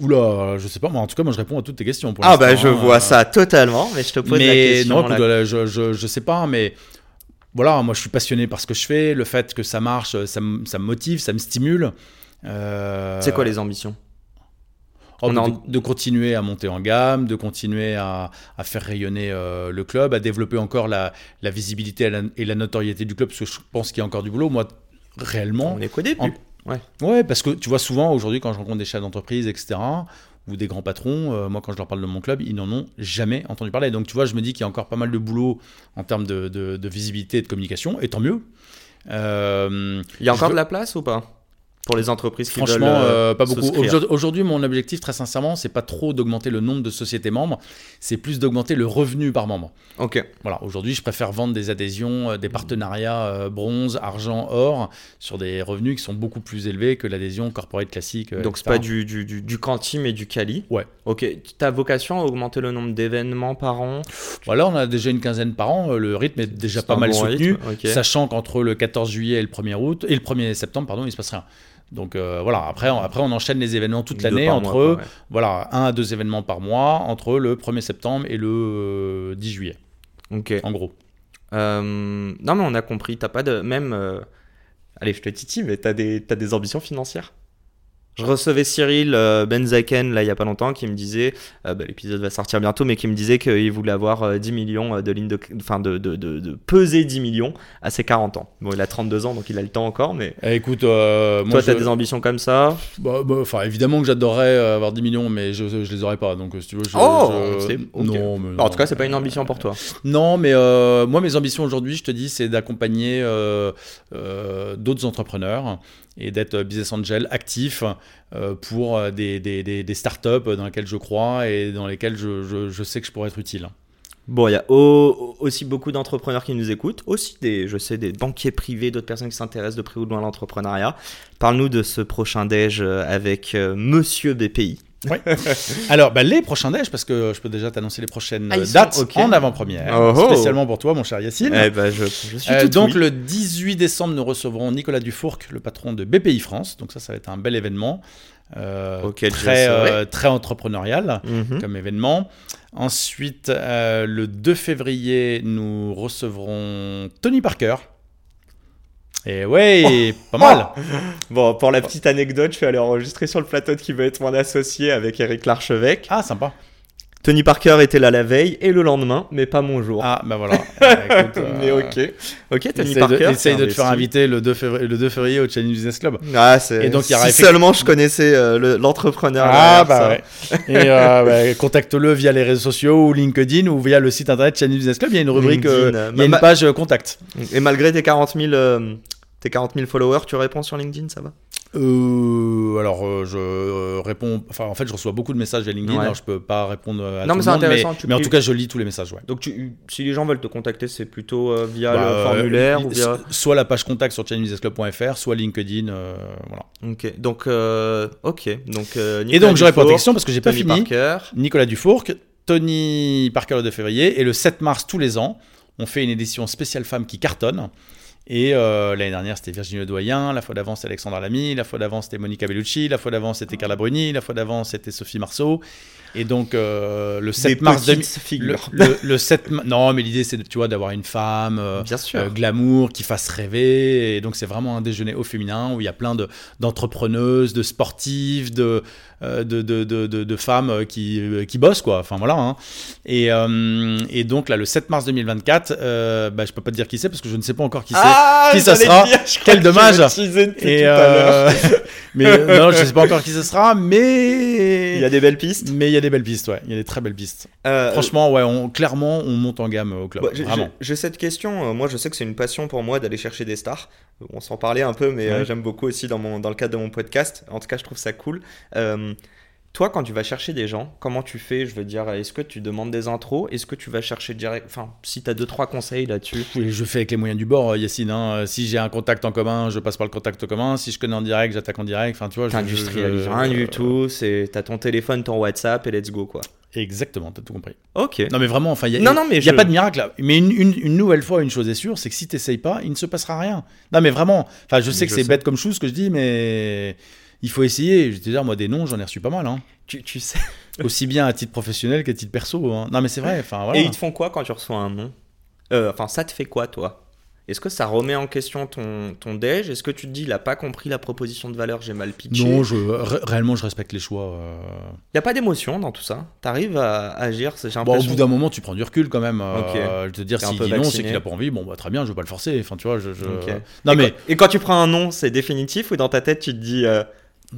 Oula, je sais pas. Moi, en tout cas, moi, je réponds à toutes tes questions. Pour Ah bah je hein. vois ça totalement, mais je te pose la mais question. non, là. euh, je, je, je sais pas, mais voilà, moi, je suis passionné par ce que je fais. Le fait que ça marche, ça, me- ça me motive, ça me stimule. Euh, C'est quoi les ambitions? Oh, de, en- de continuer à monter en gamme, de continuer à, à faire rayonner euh, le club, à développer encore la, la visibilité et la, et la notoriété du club, parce que je pense qu'il y a encore du boulot. Moi, réellement, On est qu'au début. en- ouais, parce que tu vois souvent aujourd'hui quand je rencontre des chefs d'entreprise, etc., ou des grands patrons, euh, moi quand je leur parle de mon club, ils n'en ont jamais entendu parler. Donc tu vois, je me dis qu'il y a encore pas mal de boulot en termes de, de- de visibilité et de communication, et tant mieux. Euh, Il y a encore veux- de la place ou pas? Pour les entreprises qui Franchement, veulent euh, euh, pas beaucoup. Aujourd'hui- mon objectif, très sincèrement, c'est pas trop d'augmenter le nombre de sociétés membres, c'est plus d'augmenter le revenu par membre. Ok. Voilà, aujourd'hui, je préfère vendre des adhésions, euh, des partenariats euh, bronze, argent, or, sur des revenus qui sont beaucoup plus élevés que l'adhésion corporate classique. euh, Donc c'est pas du, du, du, du quanti mais du quali. Ouais. Ok. Ta vocation à augmenter le nombre d'événements par an? Voilà, on a déjà une quinzaine par an, le rythme est déjà pas mal bon soutenu, sachant qu'entre le 14 juillet et le 1er août, et le 1er septembre, pardon, il se passe rien. Donc euh, voilà, après on, après on enchaîne les événements toute l'année entre mois, quoi, ouais. voilà, un à deux événements par mois entre le 1er septembre et le euh, 10 juillet, Ok. en gros. Euh, non mais on a compris. T'as pas de même. euh, Allez, je te titille, mais t'as des t'as des ambitions financières? Je recevais Cyril euh, Benzaken là il y a pas longtemps qui me disait, euh, bah, l'épisode va sortir bientôt, mais qui me disait qu'il voulait avoir euh, 10 millions euh, de lignes de, enfin de, de, de, de peser 10 millions à ses 40 ans. Bon, il a 32 ans donc il a le temps encore, mais Eh, écoute, moi toi t'as je- des ambitions comme ça? bah, bah, enfin évidemment que j'adorerais avoir 10 millions, mais je, je les aurais pas. Donc si tu veux, je, Oh, je- non, mais en non. tout cas, c'est pas une ambition pour toi. Non, mais euh, moi, mes ambitions aujourd'hui, je te dis, c'est d'accompagner euh, euh, d'autres entrepreneurs et d'être business angel actif euh, pour euh, des, des, des, startups dans lesquelles je crois et dans lesquelles je, je, sais que je pourrais être utile. Bon, il y a au- aussi beaucoup d'entrepreneurs qui nous écoutent, aussi des, je sais, des banquiers privés, d'autres personnes qui s'intéressent de près ou de loin à l'entrepreneuriat. Parle-nous de ce prochain déj euh, avec euh, Monsieur BPI. Alors, bah, les prochains déj, parce que je peux déjà t'annoncer les prochaines Ah, sont- dates en avant-première, Oh, oh. spécialement pour toi, mon cher Yacine. Eh ben, je, je suis Euh, tout donc oui. le 18 décembre, nous recevrons Nicolas Dufourc, le patron de BPI France. Donc ça, ça va être un bel événement, euh, très, euh, très entrepreneurial Mhm. comme événement. Ensuite, euh, le 2 février, nous recevrons Tony Parker. Et ouais, pas mal. Bon, pour la petite anecdote, je suis allé enregistrer sur le plateau de qui veut être mon associé avec Eric Larchevêque. Ah, sympa. Tony Parker était là la veille et le lendemain, mais pas mon jour. Ah, bah voilà. Euh, écoute, euh, mais ok. Ok, Tony Essaye Parker. de, essaye de te faire inviter le 2 février, le 2 février au Challenge Business Club. Ah, c'est... Et donc, il y aura si seulement je connaissais euh, le- l'entrepreneur. Ah, bah ça. ouais. Et euh, bah, contacte-le via les réseaux sociaux ou LinkedIn ou via le site internet Challenge Business Club. Il y a une rubrique, il y a une page contact. Et malgré tes 40 000, euh, tes 40 000 followers, tu réponds sur LinkedIn, ça va? Euh, alors, euh, je euh, réponds. Enfin, en fait, je reçois beaucoup de messages via LinkedIn. Ouais. Alors, je peux pas répondre à Non, tout mais c'est intéressant, tu mais en tout cas, je lis tous les messages. Ouais. Donc, tu, si les gens veulent te contacter, c'est plutôt via Bah, le formulaire ou via... Soit la page contact sur challengebusinessclub.fr, soit LinkedIn. voilà. Ok, donc, ok. Donc, Et donc, je réponds à ta question parce que j'ai pas fini. Parker. Nicolas Dufourc, Tony Parker le 2 février et le 7 mars tous les ans, on fait une édition spéciale femme qui cartonne. Et euh, l'année dernière, c'était Virginie Ledoyen, la fois d'avant, c'était Alexandra Lamy, la fois d'avant, c'était Monica Bellucci, la fois d'avant, c'était Carla Bruni, la fois d'avant, c'était Sophie Marceau. Et donc, euh, le 7 Des mars petites 2000 le, figures. le, le 7 ma- non mais l'idée c'est tu vois d'avoir une femme euh, Bien sûr. euh, glamour qui fasse rêver et donc c'est vraiment un déjeuner au féminin où il y a plein de d'entrepreneuses de sportives de euh, de, de, de, de- femmes euh, qui, euh, qui bossent quoi enfin voilà hein. et, et donc là le 7 mars 2024 euh, bah, je peux pas te dire qui c'est parce que je ne sais pas encore qui c'est Ah, qui ça sera dire, je Quel dommage. et tout à mais non je sais pas encore qui ce sera mais Il y a des belles pistes. mais il y a des belles pistes ouais il y a des très belles pistes Euh, Franchement, ouais, on, clairement, on monte en gamme euh, au club. Bah, j'ai- cette question. euh, Moi, je sais que c'est une passion pour moi d'aller chercher des stars. On s'en parlait un peu, mais euh, j'aime beaucoup aussi dans, mon, dans le cadre de mon podcast. En tout cas, je trouve ça cool. Euh, toi, quand tu vas chercher des gens, comment tu fais? Je veux dire, est-ce que tu demandes des intros? Est-ce que tu vas chercher direct Enfin, si tu as deux, trois conseils là-dessus. Oui, je fais avec les moyens du bord, euh, Yacine. hein. Si j'ai un contact en commun, je passe par le contact commun. Si je connais en direct, j'attaque en direct. Enfin, tu vois, je- T'industrialises je- rien euh, du tout. C'est t'as ton téléphone, ton WhatsApp et let's go quoi. Exactement, t'as tout compris. Ok. Non, mais vraiment, enfin, il y a, Non, non, mais il y a je- pas de miracle là. Mais une, une- une nouvelle fois, une chose est sûre, c'est que si t'essayes pas, il ne se passera rien. Non, mais vraiment, enfin, je sais que c'est bête comme chose ce que je dis, mais il faut essayer. Je veux te dire, moi, des noms, j'en ai reçu pas mal. Hein. Tu, tu sais. Aussi bien à titre professionnel qu'à titre perso. hein. Non, mais c'est vrai. Voilà. Et ils te font quoi quand tu reçois un nom? Euh, Enfin, ça te fait quoi toi? Est-ce que ça remet en question ton, ton déj? Est-ce que tu te dis, il a pas compris la proposition de valeur, j'ai mal pitché? Non, je, ré- réellement, je respecte les choix. euh. Il y a pas d'émotion dans tout ça? T'arrives à agir, Bon, au bout d'un moment, tu prends du recul quand même. euh. Je veux te dire, s'il peu dit non, c'est vacciné. qu'il a pas envie. Bon, bah, très bien, je vais pas le forcer. Enfin, tu vois, je. Non, et, mais. quand, et quand tu prends un nom, c'est définitif ou dans ta tête tu te dis euh,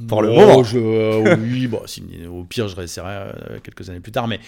pour le Oh, moment je, euh, oui, bon, si- au pire, je réessayerai euh, quelques années plus tard, mais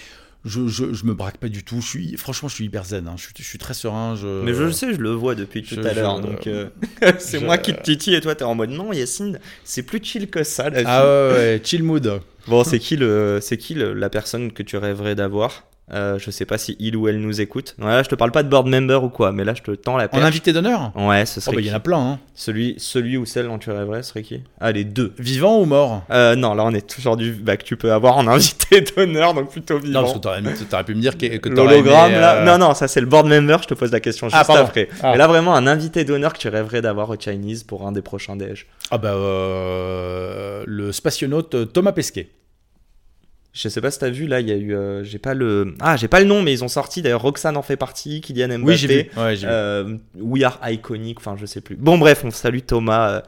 je, je, je me braque pas du tout. Je suis, franchement, je suis hyper zen. hein. Je, suis, je suis très serein. Je... Mais je le sais, je le vois depuis tout je- à l'heure. Donc euh, c'est moi qui te titille et toi t'es en mode non, Yacine, c'est plus chill que ça. La vie. Ah ouais, ouais, chill mood. Bon, c'est qui le, c'est qui le- la personne que tu rêverais d'avoir? Euh, Je sais pas si il ou elle nous écoute. Ouais, là, je te parle pas de board member ou quoi, mais là je te tends la En perche. invité d'honneur Ouais, ce Oh, serait bah, il y en a plein. Hein. celui, celui ou celle dont tu rêverais serait qui Ah, les deux. Vivant ou mort Euh, non, là on est toujours du bah, que tu peux avoir en invité d'honneur, donc plutôt vivant. Non, parce que t'aurais, t'aurais pu me dire que, que L'hologramme, aimé, là. euh, Non, non, ça c'est le board member, je te pose la question juste Ah, après. Ah. Mais là, vraiment, un invité d'honneur que tu rêverais d'avoir au Chinese pour un des prochains déj. Ah bah, le spationaute Thomas Pesquet. Je sais pas si t'as vu, là, il y a eu. euh, j'ai pas le. Ah, j'ai pas le nom, mais ils ont sorti. D'ailleurs, Roxane en fait partie, Kylian Mbappé. Oui, j'ai vu. Ouais, j'ai vu. Euh, We Are Iconic, enfin, je sais plus. Bon, bref, on salue Thomas. euh,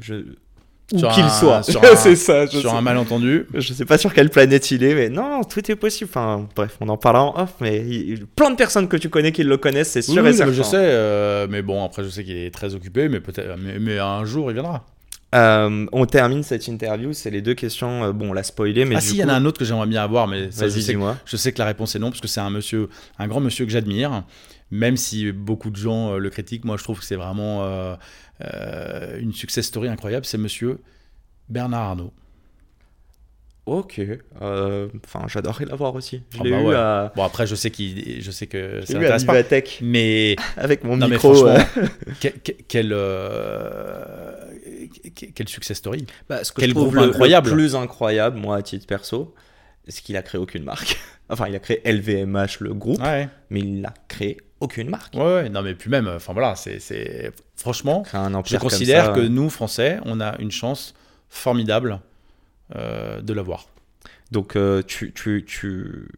je... Où qu'il soit. c'est ça. Je Sur sais. un malentendu. Je sais pas sur quelle planète il est, mais non, tout est possible. Enfin, bref, on en parlera en off, mais il- il- plein de personnes que tu connais qui le connaissent, c'est sûr oui, et certain. je sais, mais bon, après, je sais qu'il est très occupé, mais peut-être, mais, mais un jour, il viendra. Euh, on termine cette interview, c'est les deux questions. euh, bon, on l'a spoilé, mais ah si, il y en a un autre que j'aimerais bien avoir, mais ça, je Vas-y, sais, que- je sais que la réponse est non, parce que c'est un monsieur, un grand monsieur que j'admire, même si beaucoup de gens euh, le critiquent. Moi, je trouve que c'est vraiment une success story incroyable. C'est monsieur Bernard Arnault. Ok. Enfin, j'adorerais l'avoir aussi. Je Ah l'ai bah eu ouais. à, Bon, après, je sais qu'il, je sais que à n'intéresse pas, mais avec mon non, mais micro. franchement, que- quel, que- quel success story. bah, ce que quel je trouve groupe le- incroyable. Le plus incroyable, moi, à titre perso, c'est qu'il a créé aucune marque. Enfin, il a créé LVMH, le groupe, Ouais, mais il n'a créé aucune marque. ouais, ouais. Non, mais puis même, enfin voilà, c'est, c'est franchement, Créer un je comme considère ça, que nous Français, on a une chance formidable euh, de l'avoir. Donc, euh, tu, tu, tu...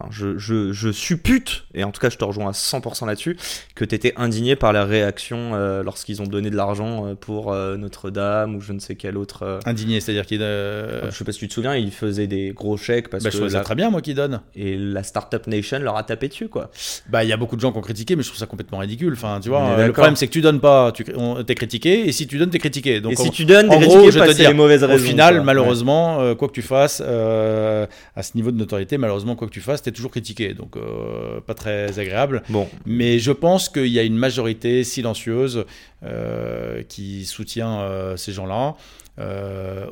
Enfin, je, je, je suppute, et en tout cas je te rejoins à 100% là-dessus, que tu étais indigné par la réaction euh, lorsqu'ils ont donné de l'argent euh, pour euh, Notre-Dame ou je ne sais quel autre. euh, Indigné, c'est-à-dire qu'il Je sais pas si tu te souviens, ils faisaient des gros chèques parce bah, je que ça la, très bien, moi, qui donne. et la Startup Nation leur a tapé dessus, quoi. Bah, il y a beaucoup de gens qui ont critiqué, mais je trouve ça complètement ridicule. Enfin, tu vois, le problème, c'est que tu donnes pas, tu on- t'es critiqué, et si tu donnes, t'es critiqué. Donc, et si tu donnes gros, critiqués je te dire, les mauvaises au raisons. final, quoi. malheureusement, quoi que tu fasses, à ce niveau de notoriété, malheureusement, quoi que tu fasses, toujours critiqué. Donc, euh, pas très agréable. Bon, Mais je pense qu'il y a une majorité silencieuse euh, qui soutient euh, ces gens-là.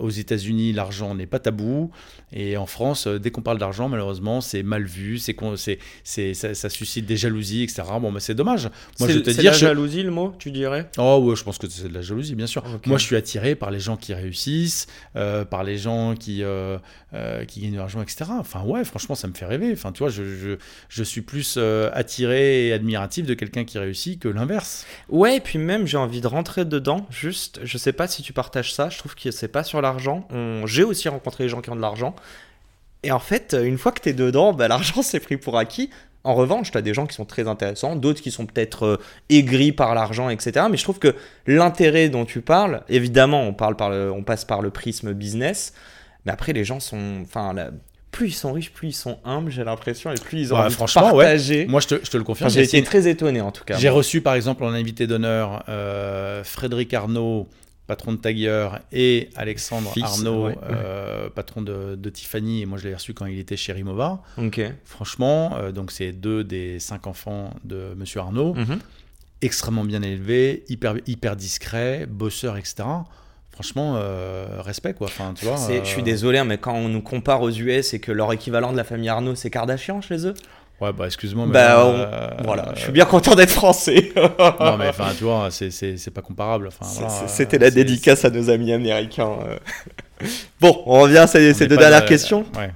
Aux États-Unis, l'argent n'est pas tabou. Et en France, euh, dès qu'on parle d'argent, malheureusement, c'est mal vu, c'est, c'est, c'est, ça, ça suscite des jalousies, etc. Bon, mais c'est dommage. Moi, c'est je te dire, la je- jalousie le mot, tu dirais? Oh ouais, je pense que c'est de la jalousie, bien sûr. Moi, je suis attiré par les gens qui réussissent, euh, par les gens qui, euh, euh, qui gagnent de l'argent, etc. Enfin, ouais, franchement, ça me fait rêver. Enfin, tu vois, je, je, je suis plus attiré et admiratif de quelqu'un qui réussit que l'inverse. Ouais, et puis même, j'ai envie de rentrer dedans. Juste, je sais pas si tu partages ça. Je trouve que c'est pas sur l'argent. On- J'ai aussi rencontré des gens qui ont de l'argent. Et en fait, une fois que t'es dedans, bah, l'argent c'est pris pour acquis. En revanche, tu as des gens qui sont très intéressants, d'autres qui sont peut-être euh, aigris par l'argent, etc. Mais je trouve que l'intérêt dont tu parles, évidemment, on, parle par le- on passe par le prisme business, mais après, les gens sont. Enfin, la- plus ils sont riches, plus ils sont humbles, j'ai l'impression, et plus ils ont Ouais, envie de ouais. partager. Moi, je te, je te le confirme. Enfin, j'ai été très étonné en tout cas. J'ai reçu, par exemple, en invité d'honneur euh, Frédéric Arnaud, patron de Tiger, et Alexandre Fils, Arnaud, ouais, ouais. euh, patron de, de Tiffany. Et moi, je l'ai reçu quand il était chez Rimova. Ok. Franchement, euh, donc c'est deux des cinq enfants de Monsieur Arnaud, Mhm. extrêmement bien élevés, hyper, hyper discrets, bosseurs, etc. franchement, euh, respect quoi. Enfin, tu vois. Je suis désolé, hein, mais quand on nous compare aux US et que leur équivalent de la famille Arnaud, c'est Kardashian chez eux, Ouais, bah excuse-moi. mais bah on- euh, voilà, je suis bien content d'être français. Non, mais enfin, tu vois, c'est- pas comparable. Enfin, voilà, c'est- euh, C'était la dédicace à nos amis américains. euh. bon, on revient à ces, ces deux dernières de- questions. Ouais.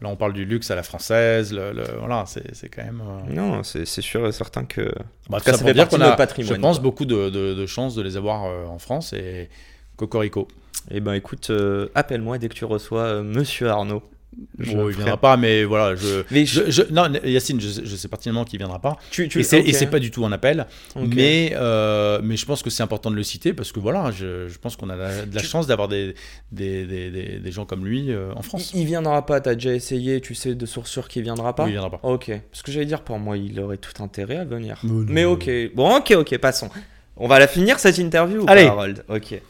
Là, on parle du luxe à la française. Le, le- voilà, c'est quand même. euh, Non, c'est sûr et certain que. Bah, tout tout cas, ça ça fait dire qu'on a, patrimoine, je pense, quoi. beaucoup de, de, de chances de les avoir en France et Cocorico. Eh ben écoute, appelle-moi dès que tu reçois Monsieur Arnaud. Je Bon, il ferai- viendra pas, mais voilà, je. Mais je- je- je- non, Yacine, je, sais- pertinemment qu'il viendra pas. Tu, tu... Et c'est ok. et c'est pas du tout un appel, mais, euh, mais je pense que c'est important de le citer parce que voilà, je, pense qu'on a la- de la Tu- chance d'avoir des, des, des, des, des gens comme lui euh, en France. Il, il viendra pas, t'as déjà essayé, tu sais de source sûre qu'il viendra pas? Oui, il viendra pas. Ok, parce que j'allais dire pour moi, il aurait tout intérêt à venir. Mais ok, bon, ok, ok, passons. On va la finir cette interview ou Allez. pas, Harold? Ok.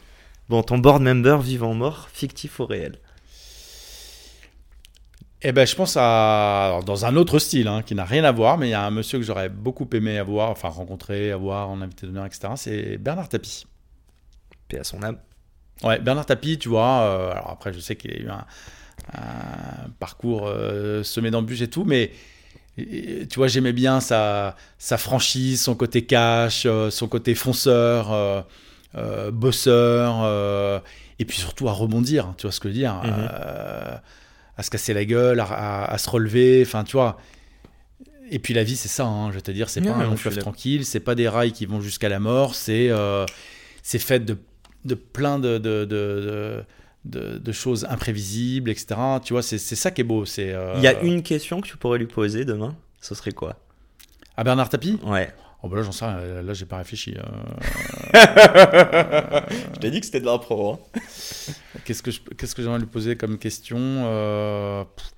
Bon, ton board member vivant-mort, fictif ou réel? Eh ben, je pense à alors, dans un autre style hein, qui n'a rien à voir, mais il y a un monsieur que j'aurais beaucoup aimé avoir, enfin rencontrer, avoir en invité d'honneur, etc. C'est Bernard Tapie. Paix à son âme. Ouais, Bernard Tapie, tu vois. euh, alors après, je sais qu'il a eu un, un parcours euh, semé d'embûches et tout, mais et- tu vois, j'aimais bien sa, sa franchise, son côté cash, euh, son côté fonceur, euh, euh, bosseur, euh, et puis surtout à rebondir. Tu vois ce que je veux dire Mhm. À se casser la gueule, à, à- à se relever. Enfin, tu vois. Et puis la vie, c'est ça. hein, je vais te dire, c'est pas un on long fleuve tranquille, c'est pas des rails qui vont jusqu'à la mort. C'est euh, c'est fait de de plein de, de, de, choses imprévisibles, etc. Tu vois, c'est ça qui est beau. C'est euh, Il y a une question que tu pourrais lui poser demain, ce serait quoi? À Bernard Tapie? Ouais. Oh bah là, j'en sais rien. Là, j'ai pas réfléchi. euh. Je t'ai dit que c'était de l'impro. Hein. Qu'est-ce que je- qu'est-ce que j'aimerais lui poser comme question Euh, pff,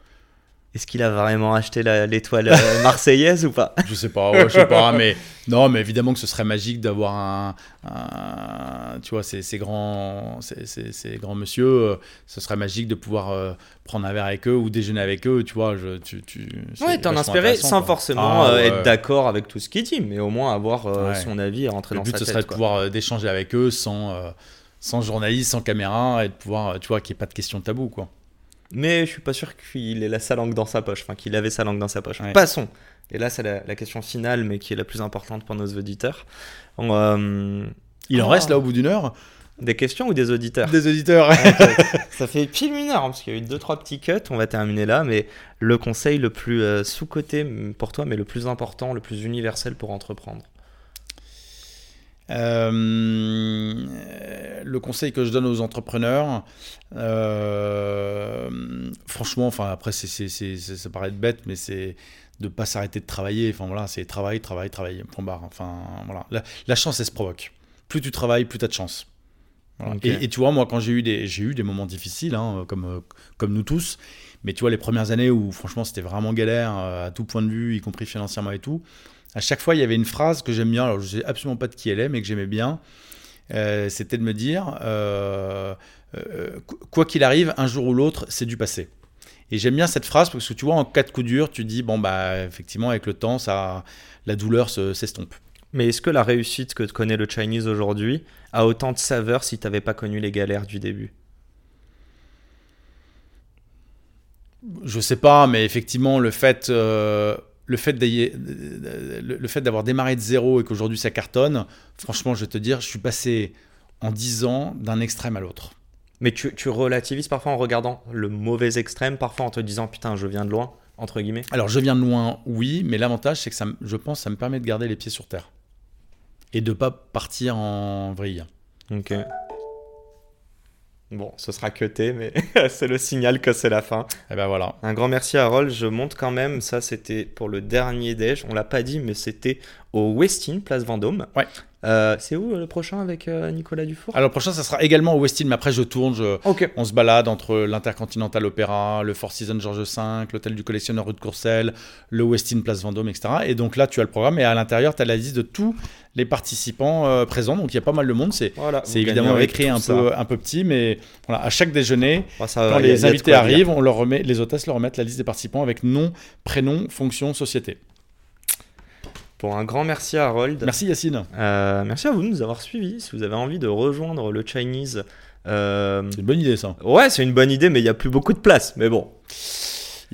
Est-ce qu'il a vraiment acheté l'étoile euh, marseillaise ou pas? Je sais pas, ouais, je sais pas, mais non, mais évidemment que ce serait magique d'avoir un, un- tu vois, ces, ces grands, ces, ces- ces grands monsieur, euh, ce serait magique de pouvoir euh, prendre un verre avec eux ou déjeuner avec eux, tu vois, je, tu, tu, Ouais, t'en inspirer sans quoi. forcément Ah, euh, être d'accord avec tout ce qu'il dit, mais au moins avoir Ouais. son avis et rentrer Le dans but, sa ce tête. serait de pouvoir d'échanger avec eux sans, sans journaliste, sans caméra, et de pouvoir, tu vois, qu'il n'y ait pas de questions tabou, quoi. Mais je suis pas sûr qu'il ait la sa langue dans sa poche, enfin qu'il avait sa langue dans sa poche. Ouais. Passons. Et là, c'est la, la question finale, mais qui est la plus importante pour nos auditeurs. On, euh, Il en Ah. reste là au bout d'une heure Des questions ou des auditeurs? Des auditeurs. Ça fait pile une heure, hein, parce qu'il y a eu deux trois petits cuts. On va terminer là, mais le conseil le plus euh, sous-coté pour toi, mais le plus important, le plus universel pour entreprendre. Euh, le conseil que je donne aux entrepreneurs, euh, franchement, enfin après c'est, ça paraît être bête, mais c'est de pas s'arrêter de travailler. Enfin voilà, c'est travail, travail, travail. Point barre. Enfin voilà, la, la chance elle se provoque. Plus tu travailles, plus tu as de chance. Voilà. Et, et tu vois, moi quand j'ai eu des, j'ai eu des moments difficiles, hein, comme comme nous tous, mais tu vois les premières années où franchement c'était vraiment galère euh, à tout point de vue, y compris financièrement et tout. À chaque fois, il y avait une phrase que j'aime bien. Alors, je sais absolument pas de qui elle est, mais que j'aimais bien. Euh, c'était de me dire, euh, euh, qu- quoi qu'il arrive, un jour ou l'autre, c'est du passé. Et j'aime bien cette phrase parce que tu vois, en cas de coup dur, tu dis, bon, bah, effectivement, avec le temps, ça, la douleur se- s'estompe. Mais est-ce que la réussite que connaît le Chinese aujourd'hui a autant de saveur si t'avais pas connu les galères du début? Je sais pas, mais effectivement, le fait, euh, le fait d'avoir démarré de zéro et qu'aujourd'hui ça cartonne, franchement, je vais te dire, je suis passé en 10 ans d'un extrême à l'autre. Mais tu, tu relativises parfois en regardant le mauvais extrême, parfois en te disant putain, je viens de loin, entre guillemets? Alors, je viens de loin, oui, mais l'avantage, c'est que ça, je pense ça me permet de garder les pieds sur terre. Et de pas partir en vrille. Ok. Bon, ce sera cuté, mais c'est le signal que c'est la fin. Et ben voilà. Un grand merci à Harold. Je monte quand même, ça c'était pour le dernier déj. On l'a pas dit, mais c'était au Westin, place Vendôme. Ouais. Euh, c'est où euh, le prochain avec euh, Nicolas Dufour? Alors, le prochain, ça sera également au Westin, mais après, je tourne, je- on se balade entre l'Intercontinental Opéra, le Four Seasons Georges V, l'Hôtel du Collectionneur rue de Courcelles, le Westin Place Vendôme, etc. Et donc là, tu as le programme, et à l'intérieur, tu as la liste de tous les participants euh, présents. Donc, il y a pas mal de monde. C'est Voilà. évidemment tout un ça. peu, un peu petit, mais voilà, à chaque déjeuner, ça va, quand les invités arrivent, on leur remet, les hôtesses leur remettent la liste des participants avec nom, prénom, fonction, société. Bon, un grand merci à Harold. Merci Yacine. Euh, merci à vous de nous avoir suivis. Si vous avez envie de rejoindre le Chinese, Euh, C'est une bonne idée ça. Ouais, c'est une bonne idée, mais il y a plus beaucoup de place. Mais bon.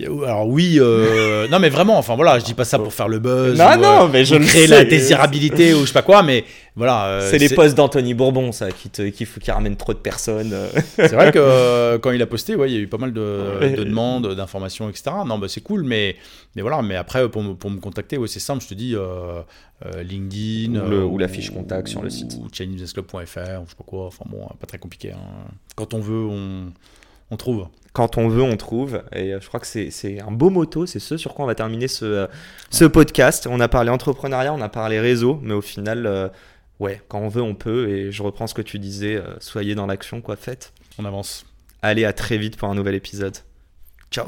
Alors oui, euh, non mais vraiment, enfin voilà, je dis pas ça pour faire le buzz. Non, ou, non, euh, mais je ou le créer sais. la désirabilité ou je sais pas quoi, mais voilà. euh, c'est les postes d'Anthony Bourbon, ça, qui, te, qui, qui ramènent trop de personnes. euh. C'est vrai que euh, quand il a posté, ouais, il y a eu pas mal de, Ouais. de demandes, d'informations, etc. Non, bah c'est cool, mais, mais voilà. Mais après, pour me, pour me contacter, ouais, c'est simple. Je te dis euh, euh, LinkedIn Ou le- euh, ou la fiche contact sur le site. ou ChineseClub.fr, ou je sais pas quoi. Enfin bon, pas très compliqué. hein. Quand on veut, on, on trouve. Quand on veut, on trouve. Et euh, je crois que c'est un beau motto. C'est ce sur quoi on va terminer ce, euh, ce podcast. On a parlé entrepreneuriat, on a parlé réseau, mais au final, euh, ouais, quand on veut, on peut. Et je reprends ce que tu disais. euh, soyez dans l'action, quoi, faites. On avance. Allez, à très vite pour un nouvel épisode. Ciao.